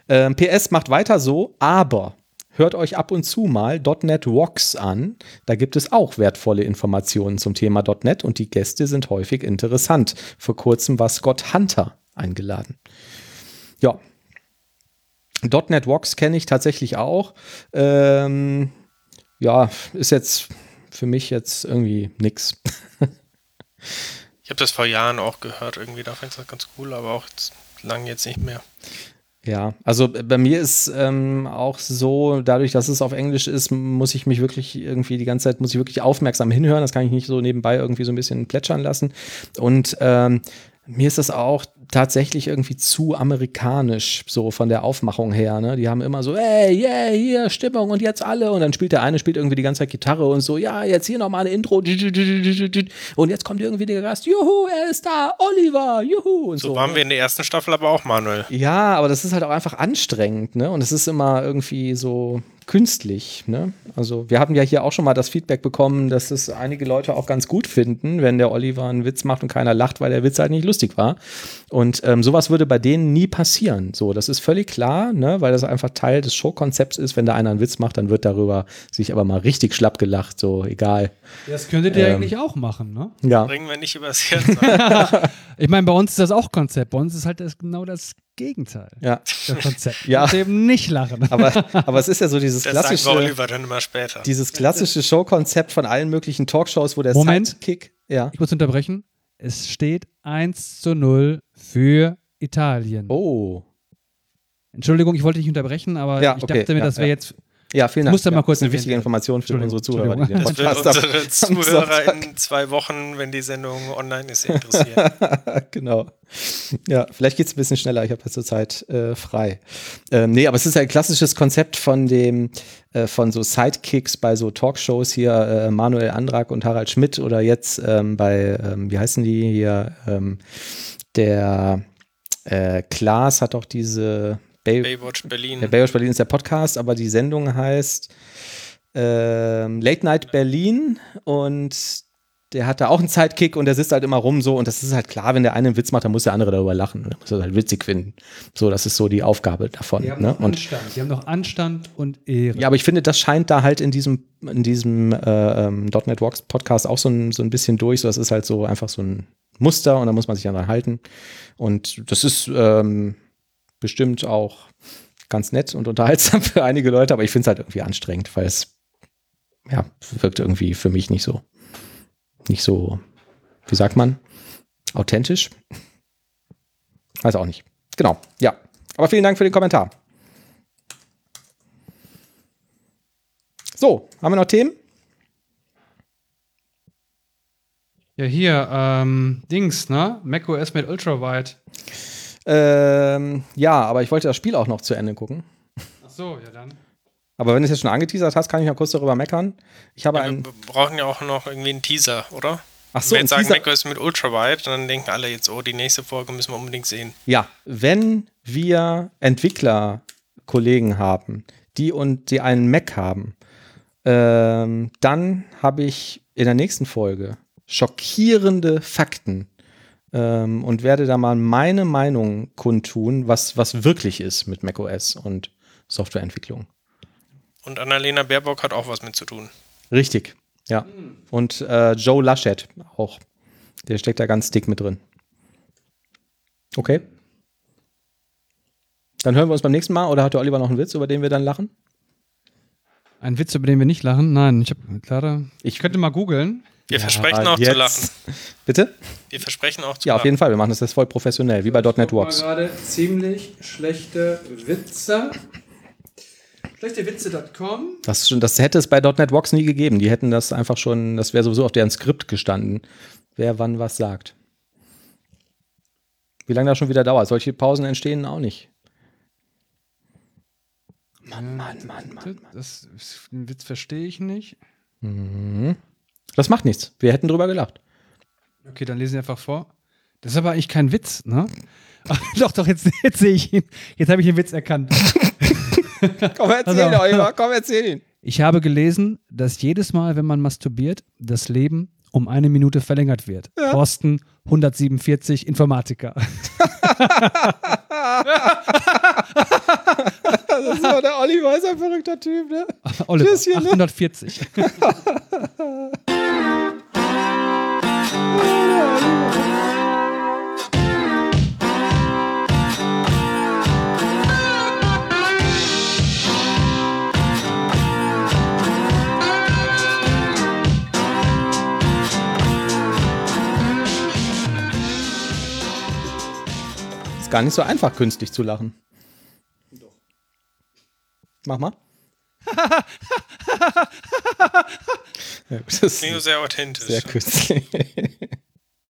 Ähm, PS macht weiter so, aber hört euch ab und zu mal .NET Rocks an. Da gibt es auch wertvolle Informationen zum Thema .NET und die Gäste sind häufig interessant. Vor kurzem war Scott Hunter eingeladen. Ja. .NET Rocks kenne ich tatsächlich auch. Ähm, ja, ist jetzt für mich jetzt irgendwie nix. Ich habe das vor Jahren auch gehört, irgendwie, da fand ich das ganz cool, aber auch jetzt, lang jetzt nicht mehr. Ja, also bei mir ist ähm, auch so, dadurch, dass es auf Englisch ist, muss ich mich wirklich irgendwie die ganze Zeit, muss ich wirklich aufmerksam hinhören. Das kann ich nicht so nebenbei irgendwie so ein bisschen plätschern lassen. Und ähm, mir ist das auch tatsächlich irgendwie zu amerikanisch, so von der Aufmachung her. Ne? Die haben immer so, ey, yeah, hier, Stimmung und jetzt alle. Und dann spielt der eine, spielt irgendwie die ganze Zeit Gitarre und so, ja, jetzt hier nochmal eine Intro. Und jetzt kommt irgendwie der Gast, juhu, er ist da, Oliver, juhu. Und So so, waren wir in der ersten Staffel aber auch, Manuel. Ja, aber das ist halt auch einfach anstrengend, ne? Und es ist immer irgendwie so künstlich, ne? Also wir hatten ja hier auch schon mal das Feedback bekommen, dass es einige Leute auch ganz gut finden, wenn der Oliver einen Witz macht und keiner lacht, weil der Witz halt nicht lustig war. Und ähm, sowas würde bei denen nie passieren. So, das ist völlig klar, ne? Weil das einfach Teil des Showkonzepts ist. Wenn da einer einen Witz macht, dann wird darüber sich aber mal richtig schlapp gelacht, so egal. Das könntet ihr Ähm. eigentlich auch machen, ne? Ja. Bringen wir nicht übers Herz. Ich meine, bei uns ist das auch Konzept. Bei uns ist halt das, genau das Gegenteil. Ja. Das Konzept. Ja. Und eben nicht lachen. Aber, aber es ist ja so dieses Das sagen wir klassische. Oliver dann immer später. dieses klassische Showkonzept von allen möglichen Talkshows, wo der Moment. Sidekick, ja. Ich muss unterbrechen. Es steht 1 zu 0 für Italien. Oh. Entschuldigung, ich wollte dich unterbrechen, aber Ja, ich okay, dachte mir, ja, das wäre ja. jetzt. Ja, vielen Dank. Musst du mal ja, kurz das ist eine wichtige. Information für unsere Zuhörer, die den Das wird unsere Zuhörer in zwei Wochen, wenn die Sendung online ist, interessieren. genau. Ja, vielleicht geht es ein bisschen schneller. Ich habe ja zurzeit äh, frei. Ähm, nee, aber es ist ein klassisches Konzept von dem, äh, von so Sidekicks bei so Talkshows hier, äh, Manuel Andrak und Harald Schmidt oder jetzt ähm, bei, ähm, wie heißen die hier, ähm, der äh, Klaas hat auch diese Bay Baywatch Berlin. Der Baywatch Berlin ist der Podcast, aber die Sendung heißt ähm, Late Night Berlin und der hat da auch einen Sidekick und der sitzt halt immer rum so und das ist halt klar, wenn der eine einen Witz macht, dann muss der andere darüber lachen und dann muss er halt witzig finden. So, das ist so die Aufgabe davon. Die haben Ne? noch Und Anstand. Die haben noch Anstand und Ehre. ja, aber ich finde, das scheint da halt in diesem, in diesem äh, ähm, .NET Works Podcast auch so ein, so ein bisschen durch. So, das ist halt so einfach so ein Muster und da muss man sich daran halten. Und das ist ähm, bestimmt auch ganz nett und unterhaltsam für einige Leute, aber ich finde es halt irgendwie anstrengend, weil es ja, wirkt irgendwie für mich nicht so, nicht so, wie sagt man, authentisch. Weiß auch nicht. Genau, ja. Aber vielen Dank für den Kommentar. So, haben wir noch Themen? Ja, hier, ähm, Dings, ne? macOS mit Ultrawide. Ähm, ja, aber ich wollte das Spiel auch noch zu Ende gucken. Ach so, ja dann. Aber wenn du es jetzt schon angeteasert hast, kann ich noch kurz darüber meckern. Ich habe Ja, wir einen. brauchen ja auch noch irgendwie einen Teaser, oder? Ach so, Wenn wir jetzt sagen, Teaser. macOS mit Ultrawide, dann denken alle jetzt, oh, die nächste Folge müssen wir unbedingt sehen. Ja, wenn wir Entwicklerkollegen haben, die und die einen Mac haben, ähm, dann habe ich in der nächsten Folge schockierende Fakten ähm, und werde da mal meine Meinung kundtun, was, was wirklich ist mit macOS und Softwareentwicklung. Und Annalena Baerbock hat auch was mit zu tun. Richtig, ja. Und äh, Joe Laschet auch. Der steckt da ganz dick mit drin. Okay. Dann hören wir uns beim nächsten Mal oder hat der Oliver noch einen Witz, über den wir dann lachen? Ein Witz, über den wir nicht lachen? Nein, ich habe gerade. Ich- Ich könnte mal googeln. Wir Ja, versprechen auch zu jetzt. lachen. Bitte? Wir versprechen auch zu Ja, lachen. auf jeden Fall. Wir machen das jetzt voll professionell, wie bei .NET Works. gerade ziemlich schlechte Witze. Schlechtewitze.com. Das, schon, das hätte es bei .NET Works nie gegeben. Die hätten das einfach schon, das wäre sowieso auf deren Skript gestanden, wer wann was sagt. Wie lange das schon wieder dauert. Solche Pausen entstehen auch nicht. Mann, Mann, Mann, Mann. Das, den Witz verstehe ich nicht. Mhm. Das macht nichts. Wir hätten drüber gelacht. Okay, dann lesen Sie einfach vor. Das ist aber eigentlich kein Witz, ne? Ach, doch, doch, jetzt, jetzt sehe ich ihn. Jetzt habe ich den Witz erkannt. Komm, erzähl Also- Oliver, komm, erzähl ihn. Ich habe gelesen, dass jedes Mal, wenn man masturbiert, das Leben um eine Minute verlängert wird. Thorsten 147 Informatiker. Das ist aber der Oliver, ist ein verrückter Typ, ne? Oliver, Tschüsschen, ne? 840. Ist gar nicht so einfach, künstlich zu lachen. Mach mal. ja, das ist Klingt sehr authentisch. sehr künstlich.